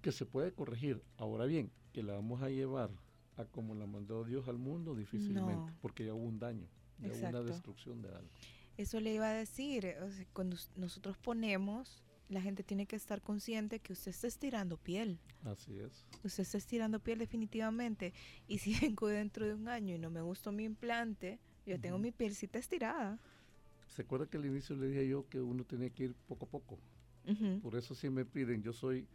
que se puede corregir. Ahora bien, que la vamos a llevar como la mandó Dios al mundo, difícilmente, porque ya hubo un daño, ya hubo una destrucción de algo. Eso le iba a decir, cuando nosotros ponemos, la gente tiene que estar consciente que usted está estirando piel. Así es. Usted está estirando piel definitivamente. Y si vengo dentro de un año y no me gustó mi implante, yo tengo mi pielcita estirada. ¿Se acuerda que al inicio le dije yo que uno tenía que ir poco a poco? Por eso si me piden, yo soy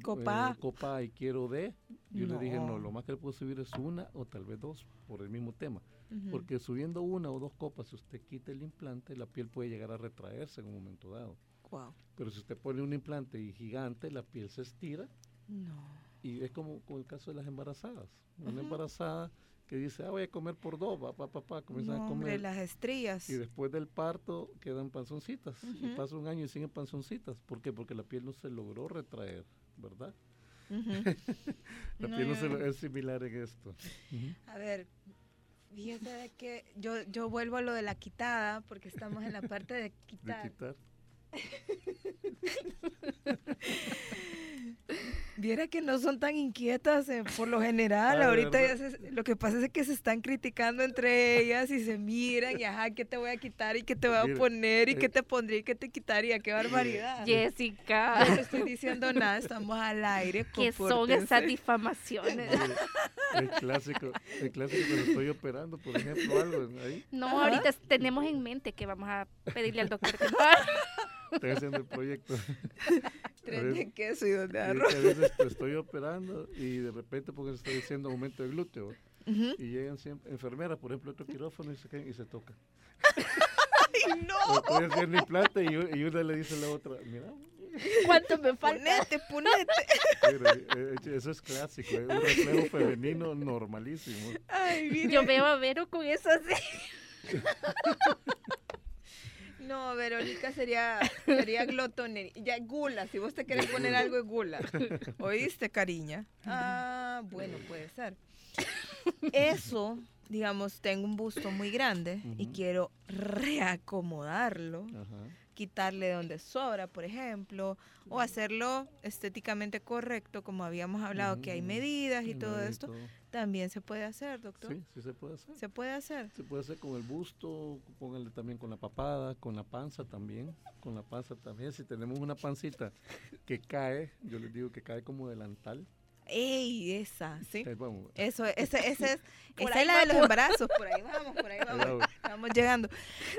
Copa. Eh, copa y quiero de, yo le dije, no, lo más que le puedo subir es una o tal vez dos por el mismo tema. Porque subiendo una o dos copas, si usted quita el implante, la piel puede llegar a retraerse en un momento dado. Pero si usted pone un implante y gigante, la piel se estira. Y es como con el caso de las embarazadas. Una embarazada que dice, ah, voy a comer por dos, papá, papá, comienzan a comer. las estrías. Y después del parto quedan panzoncitas. Y pasa un año y siguen panzoncitas. ¿Por qué? Porque la piel no se logró retraer. ¿verdad? la piel no, es similar en esto. A ver, Fíjate que yo, yo vuelvo a lo de la quitada, porque estamos en la parte de quitar. De quitar. Viera que no son tan inquietas eh, por lo general. Ahorita lo que pasa es que se están criticando entre ellas y se miran y ajá, ¿qué te voy a quitar y qué te voy a poner y qué eh, te pondría y qué te quitaría? ¡Qué barbaridad! Jessica. No estoy diciendo nada, estamos al aire. ¿Qué son esas difamaciones? el clásico, el clásico cuando estoy operando, por ejemplo, algo ahí. No, ahorita tenemos en mente que vamos a pedirle al doctor que Estoy haciendo el proyecto. Tren de queso y donde arroz. a veces estoy operando y de repente porque estoy diciendo aumento de glúteo. Y llegan siempre enfermeras, por ejemplo, otro quirófano y se caen y se tocan. ¡Ay, no! Estoy haciendo implante y, y una le dice a la otra, mira, ¿Cuánto me falta? Ponete, ponete. Eh, eh, eso es clásico, es un reflejo femenino normalísimo. Ay, Yo veo a Vero con eso así. No, Verónica sería, sería glotonería. Ya, gula, si vos te querés poner algo es gula. ¿Oíste, cariña? Ah, bueno, puede ser. Eso, digamos, tengo un busto muy grande y quiero reacomodarlo. Quitarle donde sobra, por ejemplo, o hacerlo estéticamente correcto, como habíamos hablado, que hay medidas y todo esto. También se puede hacer, doctor. Sí, sí se puede hacer. Se puede hacer. Se puede hacer con el busto, póngale también con la papada, con la panza también, con la panza también. Si tenemos una pancita que cae, yo les digo que cae como delantal. ¡Ey! Esa, ¿sí? Eso, ese, ese es, esa es la de los embarazos. Por ahí vamos, por ahí vamos. Estamos llegando.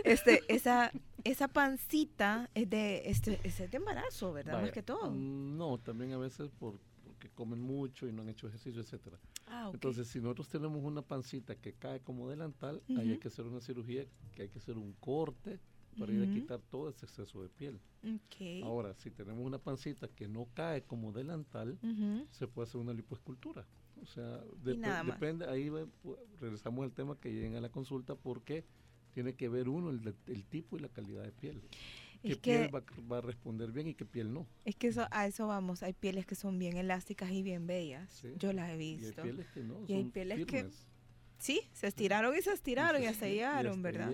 Este, esa, esa pancita es de, este, es de embarazo, ¿verdad? Más que todo. Mm, no, también a veces por que comen mucho y no han hecho ejercicio, etcétera. Ah, Entonces, si nosotros tenemos una pancita que cae como delantal, ahí hay que hacer una cirugía, que hay que hacer un corte para ir a quitar todo ese exceso de piel. Ahora, si tenemos una pancita que no cae como delantal, se puede hacer una lipoescultura. O sea, depende, ahí regresamos al tema que lleguen a la consulta porque tiene que ver uno el, el tipo y la calidad de piel qué piel va, a responder bien y qué piel no. Es que eso, a eso vamos, hay pieles que son bien elásticas y bien bellas, yo las he visto. Y hay pieles que no, y hay pieles que sí, se estiraron y se estiraron y, se llegaron, ¿verdad?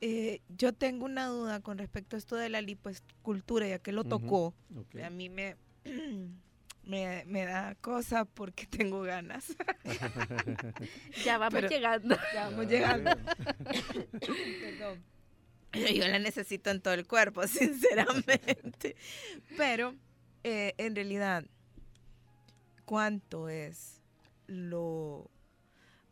Eh, yo tengo una duda con respecto a esto de la lipoescultura, ya que lo tocó. A mí me, me, me, da cosa porque tengo ganas. ya vamos llegando. Ya vamos llegando. Perdón. Yo la necesito en todo el cuerpo, sinceramente. Pero eh, en realidad, ¿cuánto es lo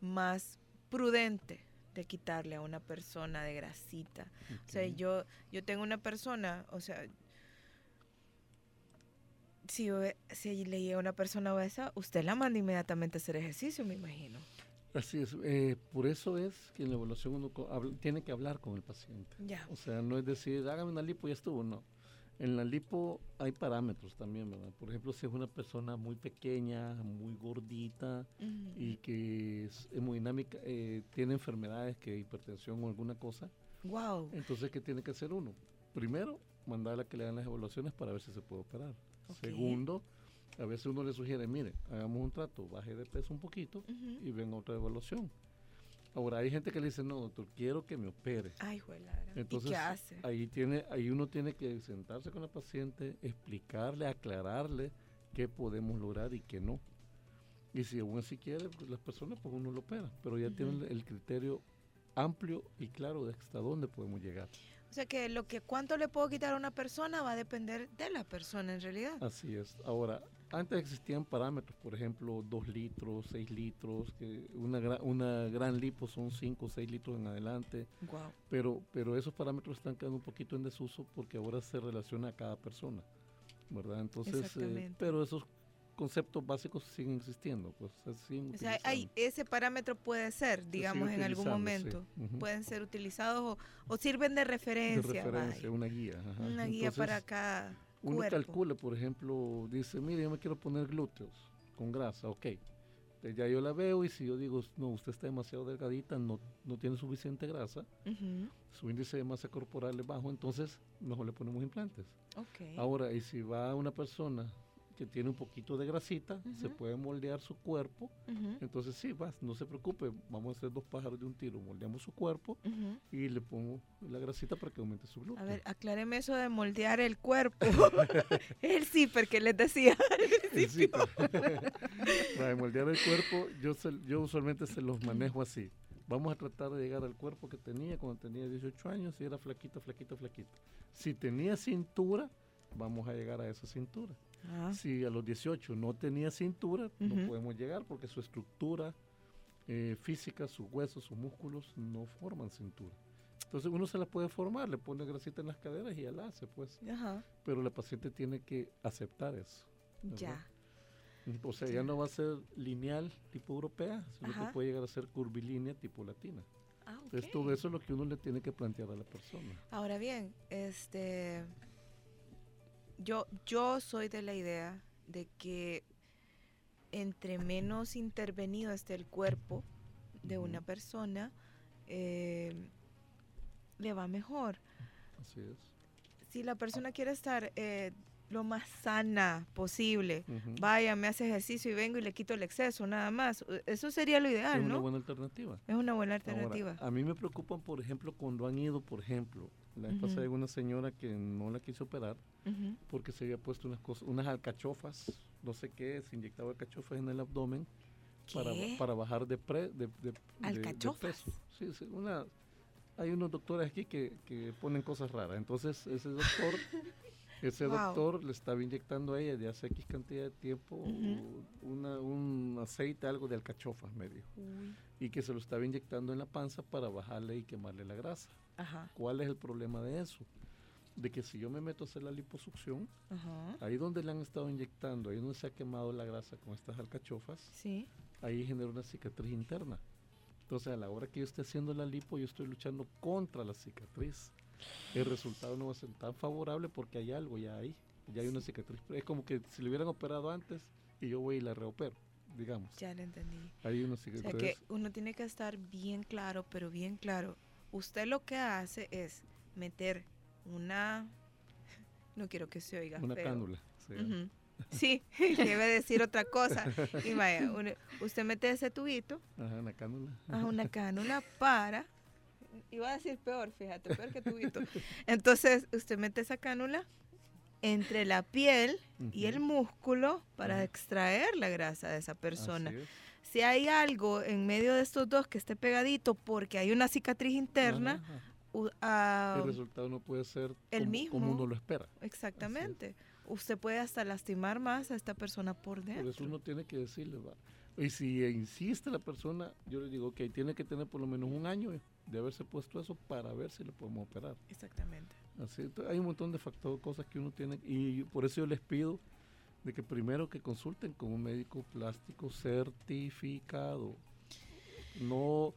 más prudente de quitarle a una persona de grasita? O sea, yo, yo tengo una persona, o sea, si, si le llega a una persona obesa, usted la manda inmediatamente a hacer ejercicio, me imagino. Así es, eh, por eso es que en la evaluación uno tiene que hablar con el paciente. O sea, no es decir, hágame una lipo y ya estuvo, no. En la lipo hay parámetros también, ¿verdad? Por ejemplo, si es una persona muy pequeña, muy gordita y que es hemodinámica, eh, tiene enfermedades, que hipertensión o alguna cosa. Wow. Entonces, ¿qué tiene que hacer uno? Primero, mandarle a que le hagan las evaluaciones para ver si se puede operar. Segundo, a veces uno le sugiere, mire, hagamos un trato, baje de peso un poquito y venga otra evaluación. Ahora, hay gente que le dice, no, doctor, quiero que me opere. Ay, Entonces, qué hace? Ahí, tiene, ahí uno tiene que sentarse con la paciente, explicarle, aclararle qué podemos lograr y qué no. Y si aún así quiere, pues las personas, pues uno lo opera. Pero ya tiene el criterio amplio y claro de hasta dónde podemos llegar. O sea que lo que cuánto le puedo quitar a una persona va a depender de la persona en realidad. Así es. Ahora, antes existían parámetros, por ejemplo, 2 litros, 6 litros, que una, una gran lipo son 5 o 6 litros en adelante. Wow. Pero, pero esos parámetros están quedando un poquito en desuso porque ahora se relaciona a cada persona, ¿verdad? Entonces, eh, pero esos conceptos básicos siguen existiendo. Pues, o sea, hay, ese parámetro puede ser, digamos, en algún momento. Pueden ser utilizados o, sirven de referencia. De referencia, una guía. Una guía para cada uno calcula, por ejemplo, dice, mire, yo me quiero poner glúteos con grasa, ok. ya yo la veo y si yo digo, no, usted está demasiado delgadita, no, no tiene suficiente grasa, su índice de masa corporal es bajo, entonces mejor le ponemos implantes. Okay. Ahora, y si va una persona que tiene un poquito de grasita, se puede moldear su cuerpo. Entonces sí, vas, no se preocupe, vamos a hacer dos pájaros de un tiro, moldeamos su cuerpo y le pongo la grasita para que aumente su glúteo. A ver, acláreme eso de moldear el cuerpo. el zipper que les decía. el zipper. para moldear el cuerpo, yo, yo usualmente se los manejo así. Vamos a tratar de llegar al cuerpo que tenía cuando tenía 18 años y era flaquito, flaquito, flaquito. Si tenía cintura, vamos a llegar a esa cintura. Ah. Si a los 18 no tenía cintura, no podemos llegar porque su estructura eh, física, sus huesos, sus músculos no forman cintura. Entonces uno se la puede formar, le pone grasita en las caderas y ya la hace, pues. Pero la paciente tiene que aceptar eso. Ya. O sea, ya no va a ser lineal tipo europea, sino que puede llegar a ser curvilínea tipo latina. Ah, Entonces todo eso es lo que uno le tiene que plantear a la persona. Ahora bien, este yo, yo soy de la idea de que entre menos intervenido esté el cuerpo de una persona, eh, le va mejor. Así es. Si la persona quiere estar eh, lo más sana posible, vaya, me hace ejercicio y vengo y le quito el exceso, nada más. Eso sería lo ideal, ¿no? Es una buena alternativa. Es una buena alternativa. a mí me preocupan, por ejemplo, cuando han ido, por ejemplo, la vez pasada una señora que no la quiso operar porque se había puesto unas cosas, unas alcachofas, no sé qué, se inyectaba alcachofas en el abdomen para, para, bajar de, pre, de, de, ¿Alcachofas? Sí, sí, una, hay unos doctores aquí que, que ponen cosas raras. Entonces, ese doctor, ese doctor le estaba inyectando a ella de hace X cantidad de tiempo una, un aceite, algo de alcachofas, medio. Y que se lo estaba inyectando en la panza para bajarle y quemarle la grasa. ¿Cuál es el problema de eso? De que si yo me meto a hacer la liposucción, ahí donde le han estado inyectando, ahí donde se ha quemado la grasa con estas alcachofas, ahí genera una cicatriz interna. Entonces, a la hora que yo esté haciendo la lipo, yo estoy luchando contra la cicatriz. El resultado no va a ser tan favorable porque hay algo ya ahí, ya hay una cicatriz. Es como que si le hubieran operado antes y yo voy y la reopero digamos. Ya lo entendí. Hay una cicatriz. O sea que uno tiene que estar bien claro, pero bien claro usted lo que hace es meter una, no quiero que se oiga. Una cánula. Sí, debe decir otra cosa. Y vaya, usted mete ese tubito. Ajá, una cánula. Ajá, una cánula para, iba a decir peor, fíjate, peor que tubito. Entonces, usted mete esa cánula entre la piel y el músculo para extraer la grasa de esa persona si hay algo en medio de estos dos que esté pegadito porque hay una cicatriz interna, el resultado no puede ser el mismo. como uno lo espera. Exactamente. Usted puede hasta lastimar más a esta persona por dentro. Por eso uno tiene que decirle, va. Y si insiste la persona, yo le digo, que tiene que tener por lo menos un año de haberse puesto eso para ver si le podemos operar. Exactamente. Así, hay un montón de factores, cosas que uno tiene, y por eso yo les pido de que primero que consulten con un médico plástico certificado. No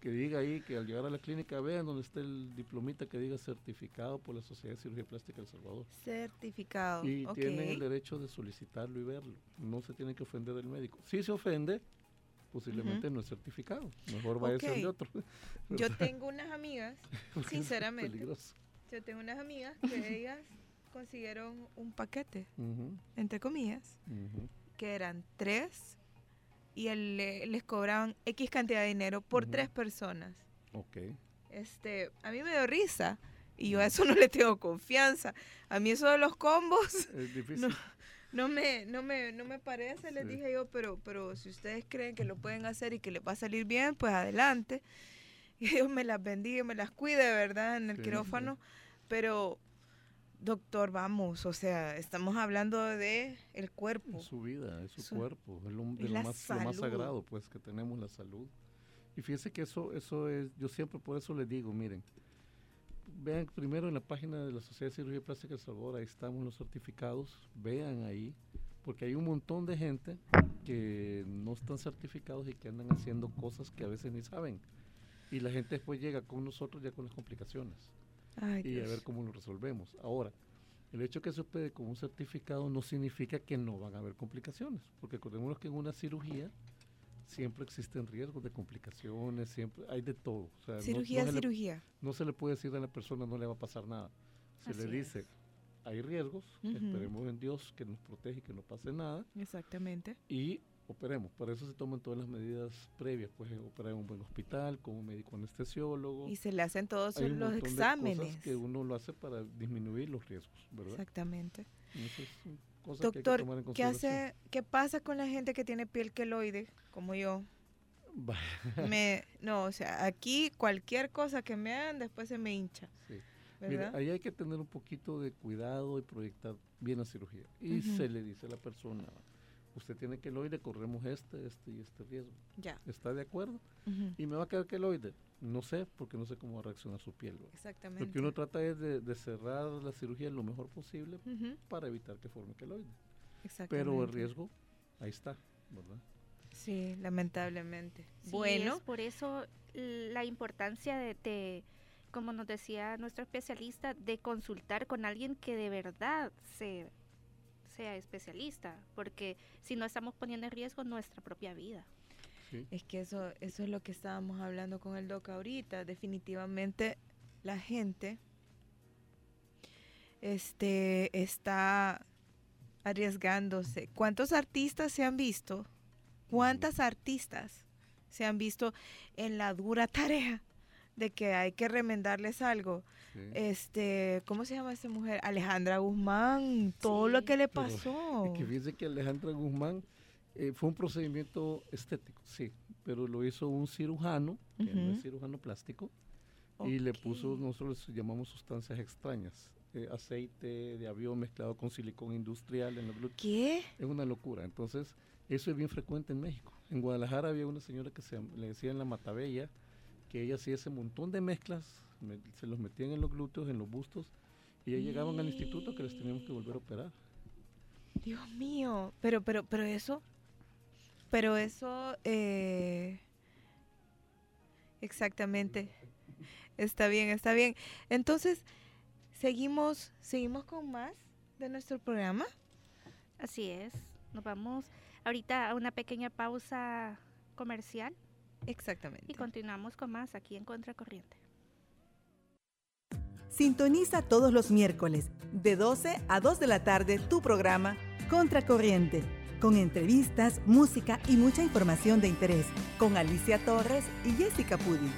que diga ahí que al llegar a la clínica vean donde está el diplomita que diga certificado por la Sociedad de Cirugía Plástica del Salvador. Certificado. Y tienen el derecho de solicitarlo y verlo. No se tienen que ofender del médico. Si se ofende, posiblemente no es certificado. Mejor vaya a ser de otro. Yo tengo unas amigas, sinceramente. Yo tengo unas amigas que ellas consiguieron un paquete, entre comillas, que eran tres y les cobraban X cantidad de dinero por tres personas. Ok. Este, a mí me dio risa y yo a eso no le tengo confianza. A mí eso de los combos No, me, no, me, no me parece, les dije yo, pero, pero si ustedes creen que lo pueden hacer y que les va a salir bien, pues adelante. Y Dios me las bendiga me las cuide, ¿verdad? En el quirófano. Pero Doctor, vamos, o sea, estamos hablando de el cuerpo. su vida, es su, cuerpo, es lo, más, sagrado, pues, que tenemos, la salud. Y fíjese que eso, eso es, yo siempre por eso les digo, miren, vean primero en la página de la Sociedad de Cirugía Plástica de Salvador, ahí estamos los certificados, vean ahí, porque hay un montón de gente que no están certificados y que andan haciendo cosas que a veces ni saben. Y la gente después llega con nosotros ya con las complicaciones y a ver cómo lo resolvemos. Ahora, el hecho que se opere con un certificado no significa que no van a haber complicaciones, porque acordémonos que en una cirugía siempre existen riesgos de complicaciones, siempre hay de todo. cirugía, no, cirugía. no se le puede decir a la persona no le va a pasar nada. Se le dice, hay riesgos, esperemos en Dios que nos protege y que no pase nada. Exactamente. Y operemos. Para eso se toman todas las medidas previas, pues operar en un buen hospital, con un médico anestesiólogo. Y se le hacen todos los exámenes. que uno lo hace para disminuir los riesgos, ¿verdad? Exactamente. Doctor, que ¿qué, hace, ¿qué pasa con la gente que tiene piel queloide, como yo? me, no, o sea, aquí cualquier cosa que me hagan después se me hincha. Sí. Mira, ahí hay que tener un poquito de cuidado y proyectar bien la cirugía. Y se le dice a la persona, usted tiene queloide, corremos este, este y este riesgo. Ya. ¿Está de acuerdo? Y me va a quedar queloide. No sé, porque no sé cómo va a reaccionar su piel. Exactamente. Lo que uno trata es de, cerrar la cirugía lo mejor posible para evitar que forme queloide. Pero el riesgo, ahí está, ¿verdad? Sí, lamentablemente. bueno. por eso la importancia de, como nos decía nuestro especialista, de consultar con alguien que de verdad se sea especialista, porque si no estamos poniendo en riesgo nuestra propia vida. Es que eso, eso es lo que estábamos hablando con el doc ahorita. Definitivamente la gente este, está arriesgándose. ¿Cuántos artistas se han visto? ¿Cuántas artistas se han visto en la dura tarea de que hay que remendarles algo? Este, ¿cómo se llama esta mujer? Alejandra Guzmán, todo lo que le pasó. Es que fíjese que Alejandra Guzmán eh, fue un procedimiento estético, sí, pero lo hizo un cirujano, un cirujano plástico, y le puso, nosotros llamamos sustancias extrañas, eh, aceite de avión mezclado con silicón industrial en el glúteo. ¿Qué? Es una locura. Entonces, eso es bien frecuente en México. En Guadalajara había una señora que se le decían la Matabella, que ella hacía ese montón de mezclas, se los metían en los glúteos, en los bustos, y ya llegaban al instituto que les teníamos que volver a operar. Dios mío, pero, pero, pero eso, pero eso, eh, exactamente, está bien, está bien. Entonces, seguimos, seguimos con más de nuestro programa. Así es, nos vamos ahorita a una pequeña pausa comercial. Exactamente. Y continuamos con más aquí en Contracorriente. Sintoniza todos los miércoles de 12 a 2 de la tarde tu programa Contracorriente con entrevistas, música y mucha información de interés, con Alicia Torres y Jessica Pudi.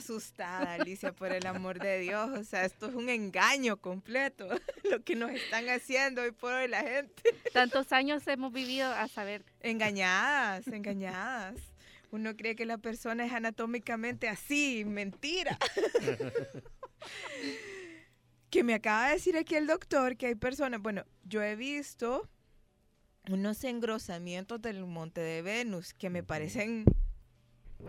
Asustada, Alicia, por el amor de Dios. O sea, esto es un engaño completo, lo que nos están haciendo hoy por hoy la gente. Tantos años hemos vivido a saber. Engañadas, engañadas. Uno cree que la persona es anatómicamente así, mentira. que me acaba de decir aquí el doctor que hay personas, bueno, yo he visto unos engrosamientos del monte de Venus que me parecen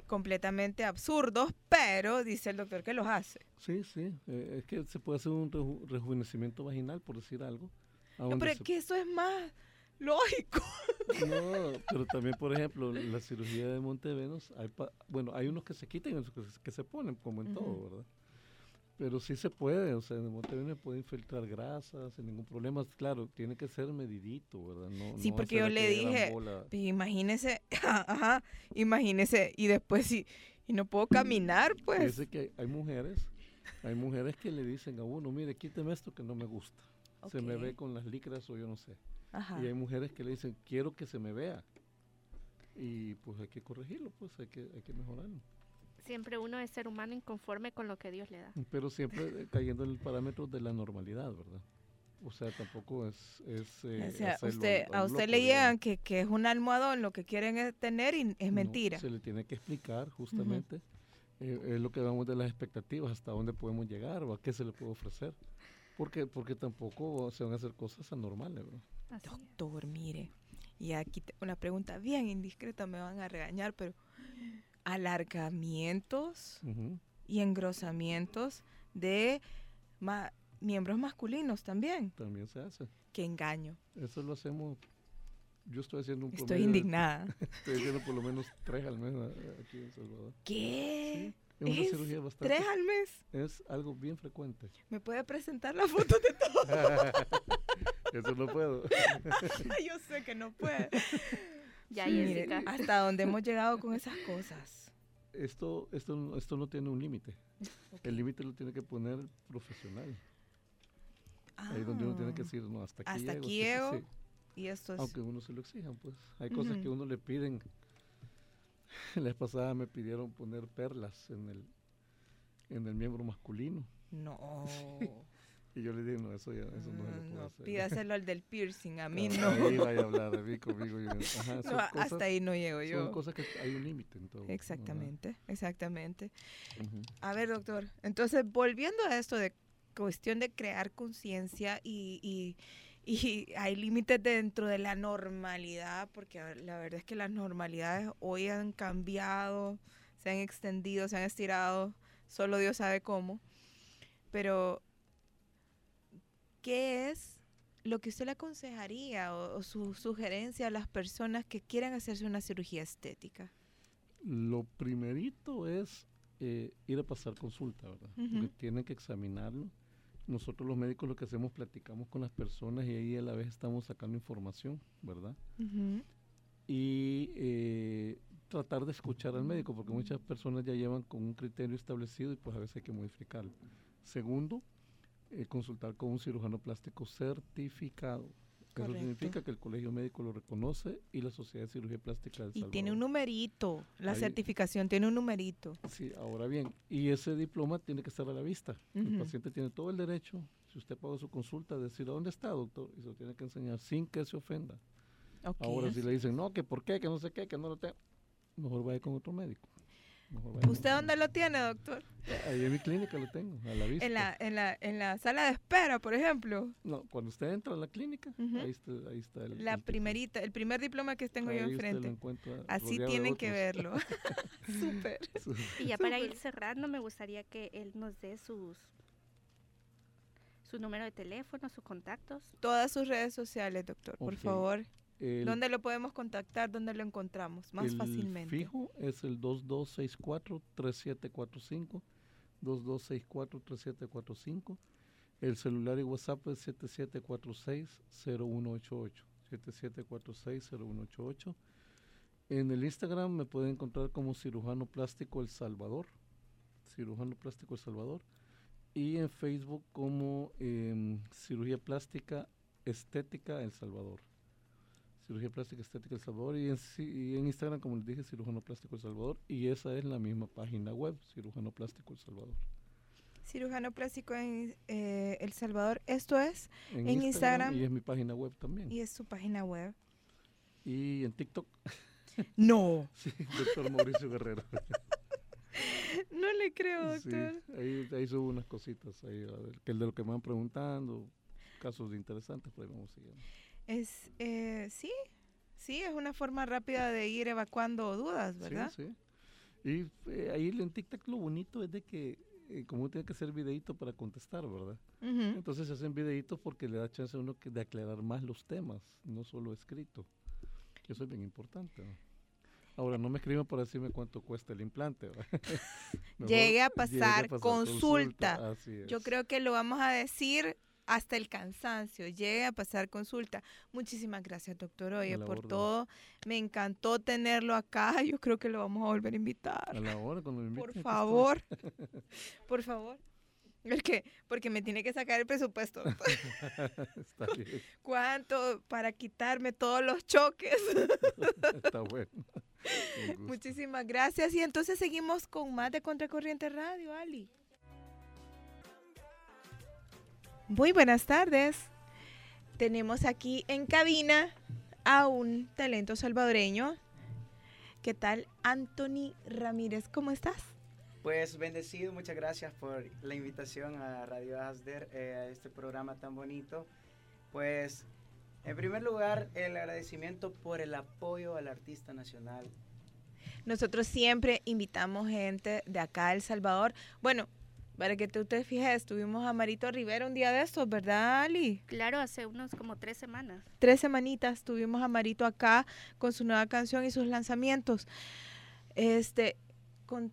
completamente absurdos, pero dice el doctor que los hace. Sí, sí, eh, es que se puede hacer un rejuvenecimiento vaginal, por decir algo. No, pero es que eso es más lógico. No, pero también, por ejemplo, la cirugía de Montevenus, hay bueno, hay unos que se quitan y otros que se ponen, como en todo, ¿verdad? Pero sí se puede, o sea, en el Montevenus puede infiltrar grasas sin ningún problema. Claro, tiene que ser medidito, ¿verdad? No, sí, porque yo le dije, imagínese, ajá, imagínese, y después sí, y no puedo caminar, pues. Fíjese que hay mujeres, hay mujeres que le dicen a uno, mire, quíteme esto que no me gusta. Se me ve con las licras o yo no sé. Y hay mujeres que le dicen, quiero que se me vea. Y pues hay que corregirlo, pues hay que, hay que mejorarlo. Siempre uno es ser humano inconforme con lo que Dios le da. Pero siempre eh, cayendo en el parámetro de la normalidad, ¿verdad? O sea, tampoco es... es eh, o sea, usted, a usted le llegan que, que, es un almohadón lo que quieren tener y es mentira. se le tiene que explicar justamente. Eh, es lo que vamos de las expectativas, hasta dónde podemos llegar o a qué se le puede ofrecer. Porque, porque tampoco se van a hacer cosas anormales, ¿verdad? Doctor, mire, y aquí una pregunta bien indiscreta, me van a regañar, pero alargamientos y engrosamientos de miembros masculinos también. También se hace. Qué engaño. Eso lo hacemos. Yo estoy haciendo un Estoy indignada. estoy haciendo por lo menos tres al mes aquí en Salvador. ¿Qué? Es una cirugía bastante. ¿Tres al mes? Es algo bien frecuente. ¿Me puede presentar la foto de todo? Eso no puedo. Yo sé que no puede. Ya, Jessica. hasta dónde hemos llegado con esas cosas. Esto, esto, esto no tiene un límite. El límite lo tiene que poner el profesional. Ahí es donde uno tiene que ah. decir, no, hasta aquí hasta Aquí llego y esto es... Aunque uno se lo exijan, pues. Hay cosas que uno le piden. La vez pasada me pidieron poner perlas en el, en el miembro masculino. No. Y yo le dije, no, eso ya eso no, lo puedo hacer. Pídaselo al del piercing, a mí no. Ahí vaya a hablar de mí conmigo. hasta ahí no llego yo. Son cosas que hay un límite en todo. Exactamente, exactamente. A ver, doctor, entonces volviendo a esto de cuestión de crear conciencia y, y, y, hay límites dentro de la normalidad, porque la verdad es que las normalidades hoy han cambiado, se han extendido, se han estirado, solo Dios sabe cómo. Pero ¿qué es lo que usted le aconsejaría o, su sugerencia a las personas que quieran hacerse una cirugía estética? Lo primerito es eh, ir a pasar consulta, ¿verdad? Porque tienen que examinarlo. Nosotros los médicos lo que hacemos, platicamos con las personas y ahí a la vez estamos sacando información, ¿verdad? Y eh, tratar de escuchar al médico, porque muchas personas ya llevan con un criterio establecido y pues a veces hay que modificarlo. Segundo, eh, consultar con un cirujano plástico certificado. Eso significa que el colegio médico lo reconoce y la Sociedad de Cirugía Plástica del Y tiene un numerito, la certificación tiene un numerito. Sí, ahora bien, y ese diploma tiene que estar a la vista. El paciente tiene todo el derecho, si usted paga su consulta, de decir, ¿dónde está, doctor? Y se lo tiene que enseñar sin que se ofenda. Ahora, si le dicen, no, que por qué, que no sé qué, que no lo tengo, mejor vaya con otro médico. ¿Usted dónde lo tiene, doctor? Ahí en mi clínica lo tengo, a la vista. ¿En la, en la, en la sala de espera, por ejemplo? No, cuando usted entra a la clínica, ahí, está, ahí está el... La primerita, el primer diploma que tengo yo enfrente. Así tienen que verlo. Súper. Y ya para ir cerrando, me gustaría que él nos dé sus su número de teléfono, sus contactos. Todas sus redes sociales, doctor, por favor. ¿Dónde lo podemos contactar? ¿Dónde lo encontramos más el fácilmente? fijo es el 2264-3745, 2264-3745. El celular y WhatsApp es 7746-0188, 7746-0188. En el Instagram me pueden encontrar como cirujano plástico El Salvador, cirujano plástico El Salvador. Y en Facebook como em, cirugía plástica estética El Salvador cirugía plástica estética El Salvador y en, Instagram, como les dije, cirujano plástico El Salvador y esa es la misma página web, cirujano plástico El Salvador. Cirujano plástico en eh, El Salvador, esto es en, Instagram, Y es mi página web también. Y es su página web. Y en TikTok. No. sí, doctor Mauricio Guerrero. no le creo, doctor. ahí, ahí subo unas cositas, ahí, que es de lo que me van preguntando, casos interesantes, pues vamos siguiendo. Es, eh, sí, sí, es una forma rápida de ir evacuando dudas, ¿verdad? Sí, sí. Y eh, ahí en TikTok lo bonito es de que, eh, como tiene que hacer videito para contestar, ¿verdad? Entonces se hacen videitos porque le da chance a uno que, de aclarar más los temas, no solo escrito. Eso es bien importante. Ahora, no me escriban para decirme cuánto cuesta el implante. llegue, a pasar, consulta. Yo creo que lo vamos a decir hasta el cansancio, llegue a pasar consulta. Muchísimas gracias, doctor Oye, por todo. Me encantó tenerlo acá. Yo creo que lo vamos a volver a invitar. A la hora, cuando me Por favor. por favor. Porque, porque me tiene que sacar el presupuesto. Está bien. ¿Cuánto para quitarme todos los choques? Está bueno. Muchísimas gracias. Y entonces seguimos con más de Contracorriente Radio, Ali. Muy buenas tardes. Tenemos aquí en cabina a un talento salvadoreño. ¿Qué tal, Anthony Ramírez? ¿Cómo estás? Pues bendecido, muchas gracias por la invitación a Radio Asder, eh, a este programa tan bonito. Pues, en primer lugar, el agradecimiento por el apoyo al artista nacional. Nosotros siempre invitamos gente de acá, El Salvador. Bueno, para que tú te fijes, tuvimos a Marito Rivera un día de estos, ¿verdad, Ali? Claro, hace unos como tres semanas. Tres semanitas tuvimos a Marito acá con su nueva canción y sus lanzamientos. Este, con,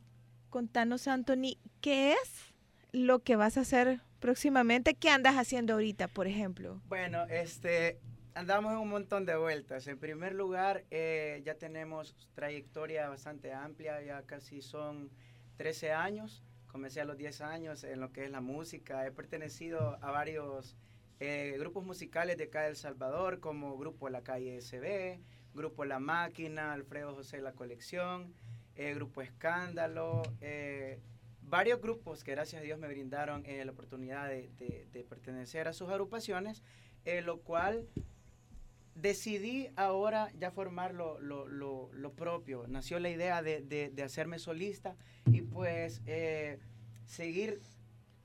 contanos, Anthony, ¿qué es lo que vas a hacer próximamente? ¿Qué andas haciendo ahorita, por ejemplo? Bueno, este, andamos en un montón de vueltas. En primer lugar, eh, ya tenemos trayectoria bastante amplia, ya casi son 13 años. Comencé a los 10 años en lo que es la música. He pertenecido a varios eh, grupos musicales de acá de El Salvador, como Grupo La Calle SB, Grupo La Máquina, Alfredo José La Colección, eh, Grupo Escándalo, varios grupos que gracias a Dios me brindaron la oportunidad de, pertenecer a sus agrupaciones, lo cual decidí ahora ya formar lo, propio. Nació la idea de, hacerme solista y pues eh, seguir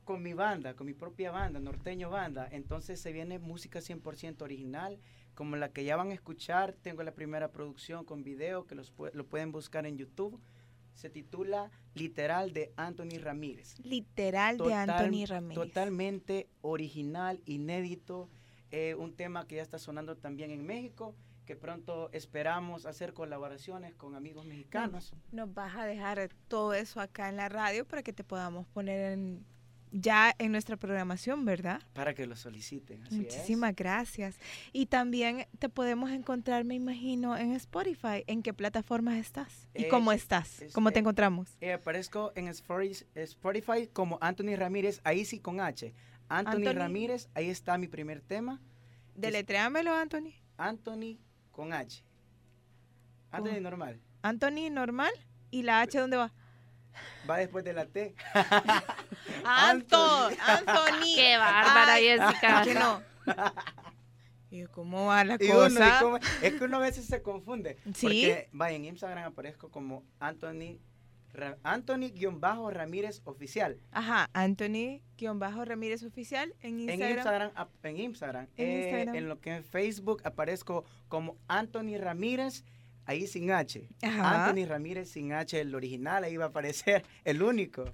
con mi banda, con mi propia banda, Norteño Banda. Entonces se viene música 100% original, como la que ya van a escuchar. Tengo la primera producción con video que los, lo pueden buscar en YouTube. Se titula Literal de Anthony Ramírez. Literal de Anthony Ramírez. Totalmente original, inédito eh, un tema que ya está sonando también en México, que pronto esperamos hacer colaboraciones con amigos mexicanos. Nos vas a dejar todo eso acá en la radio para que te podamos poner ya en nuestra programación, ¿verdad? Para que lo soliciten. Muchísimas gracias. Y también te podemos encontrar, me imagino, en Spotify. ¿En qué plataformas estás? ¿Y cómo estás? ¿Cómo te encontramos? Eh, aparezco en Spotify como Anthony Ramírez, ahí sí con H. Anthony, Ramírez, ahí está mi primer tema. Deletréamelo, Anthony. Anthony con H. Anthony normal. Anthony normal. ¿Y la H dónde va? Va después de la T. Anthony. Anthony. Qué bárbara, Jessica. Que no. ¿Y cómo va la cosa? es que uno a veces se confunde. ¿Sí? Porque, vaya, en Instagram aparezco como Anthony Anthony-Ramírez Oficial. Ajá, Anthony-Ramírez Oficial en Instagram. En Instagram, en Instagram. Eh, en, lo que es Facebook aparezco como Anthony Ramírez, ahí sin H. Ajá. Anthony Ramírez sin H, el original, ahí va a aparecer, el único.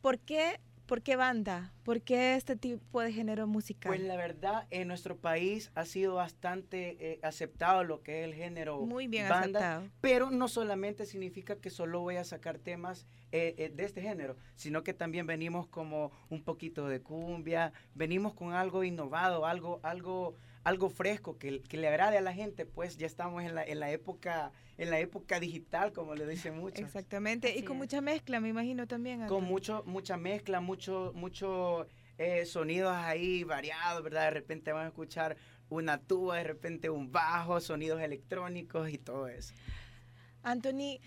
¿Por qué ¿Por qué banda? ¿Por qué este tipo de género musical? Pues la verdad, en nuestro país ha sido bastante eh, aceptado lo que es el género Muy bien aceptado. Pero no solamente significa que solo voy a sacar temas eh, eh, de este género, sino que también venimos como un poquito de cumbia, venimos con algo innovado, algo, algo, algo fresco que, que le agrade a la gente, pues ya estamos en la, en la época en la época digital, como le dicen muchos. Exactamente, y con mucha mezcla, me imagino también. Con mucho, mucha mezcla, mucho, mucho eh, sonidos ahí variados, ¿verdad? De repente van a escuchar una tuba, de repente un bajo, sonidos electrónicos y todo eso. Anthony,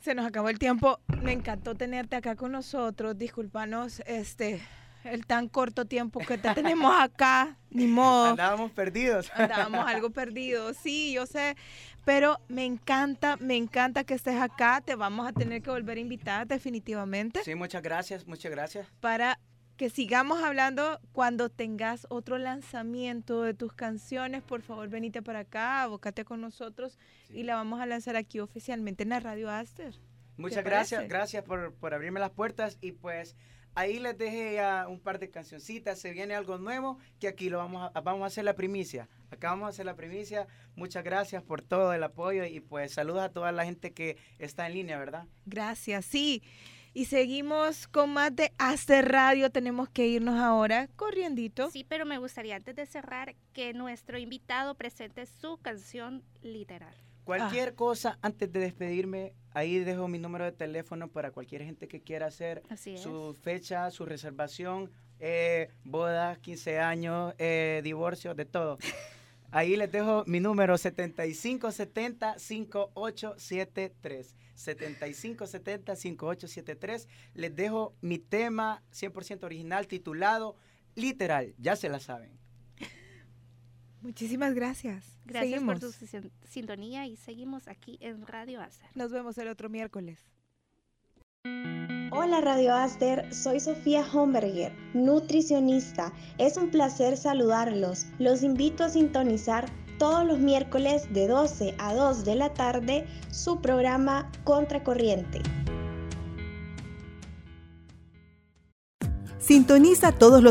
se nos acabó el tiempo. Me encantó tenerte acá con nosotros. Disculpanos, este, el tan corto tiempo que te tenemos acá, ni modo. Andábamos perdidos. Andábamos algo perdidos, sí, yo sé, pero me encanta, me encanta que estés acá, te vamos a tener que volver a invitar definitivamente. Sí, muchas gracias, muchas gracias. Para que sigamos hablando cuando tengas otro lanzamiento de tus canciones, por favor venite para acá, abócate con nosotros y la vamos a lanzar aquí oficialmente en la Radio Aster. Muchas gracias, gracias por, por abrirme las puertas y pues Ahí les dejé ya un par de cancioncitas. Se viene algo nuevo que aquí lo vamos a, vamos a hacer la primicia. Acá vamos a hacer la primicia. Muchas gracias por todo el apoyo y pues saludos a toda la gente que está en línea, ¿verdad? Gracias, sí. Y seguimos con más de Hacer Radio. Tenemos que irnos ahora corriendito. Sí, pero me gustaría antes de cerrar que nuestro invitado presente su canción literal. Cualquier ah. cosa, antes de despedirme, ahí dejo mi número de teléfono para cualquier gente que quiera hacer su fecha, su reservación, eh, bodas, 15 años, eh, divorcio, de todo. Ahí les dejo mi número 7570-5873. 7570-5873. Les dejo mi tema 100% original titulado Literal. Ya se la saben. Muchísimas gracias. Gracias por tu sintonía y seguimos aquí en Radio Aster. Nos vemos el otro miércoles. Hola Radio Aster, soy Sofía Homberger, nutricionista. Es un placer saludarlos. Los invito a sintonizar todos los miércoles de 12 a 2 de la tarde su programa Contracorriente. Sintoniza todos los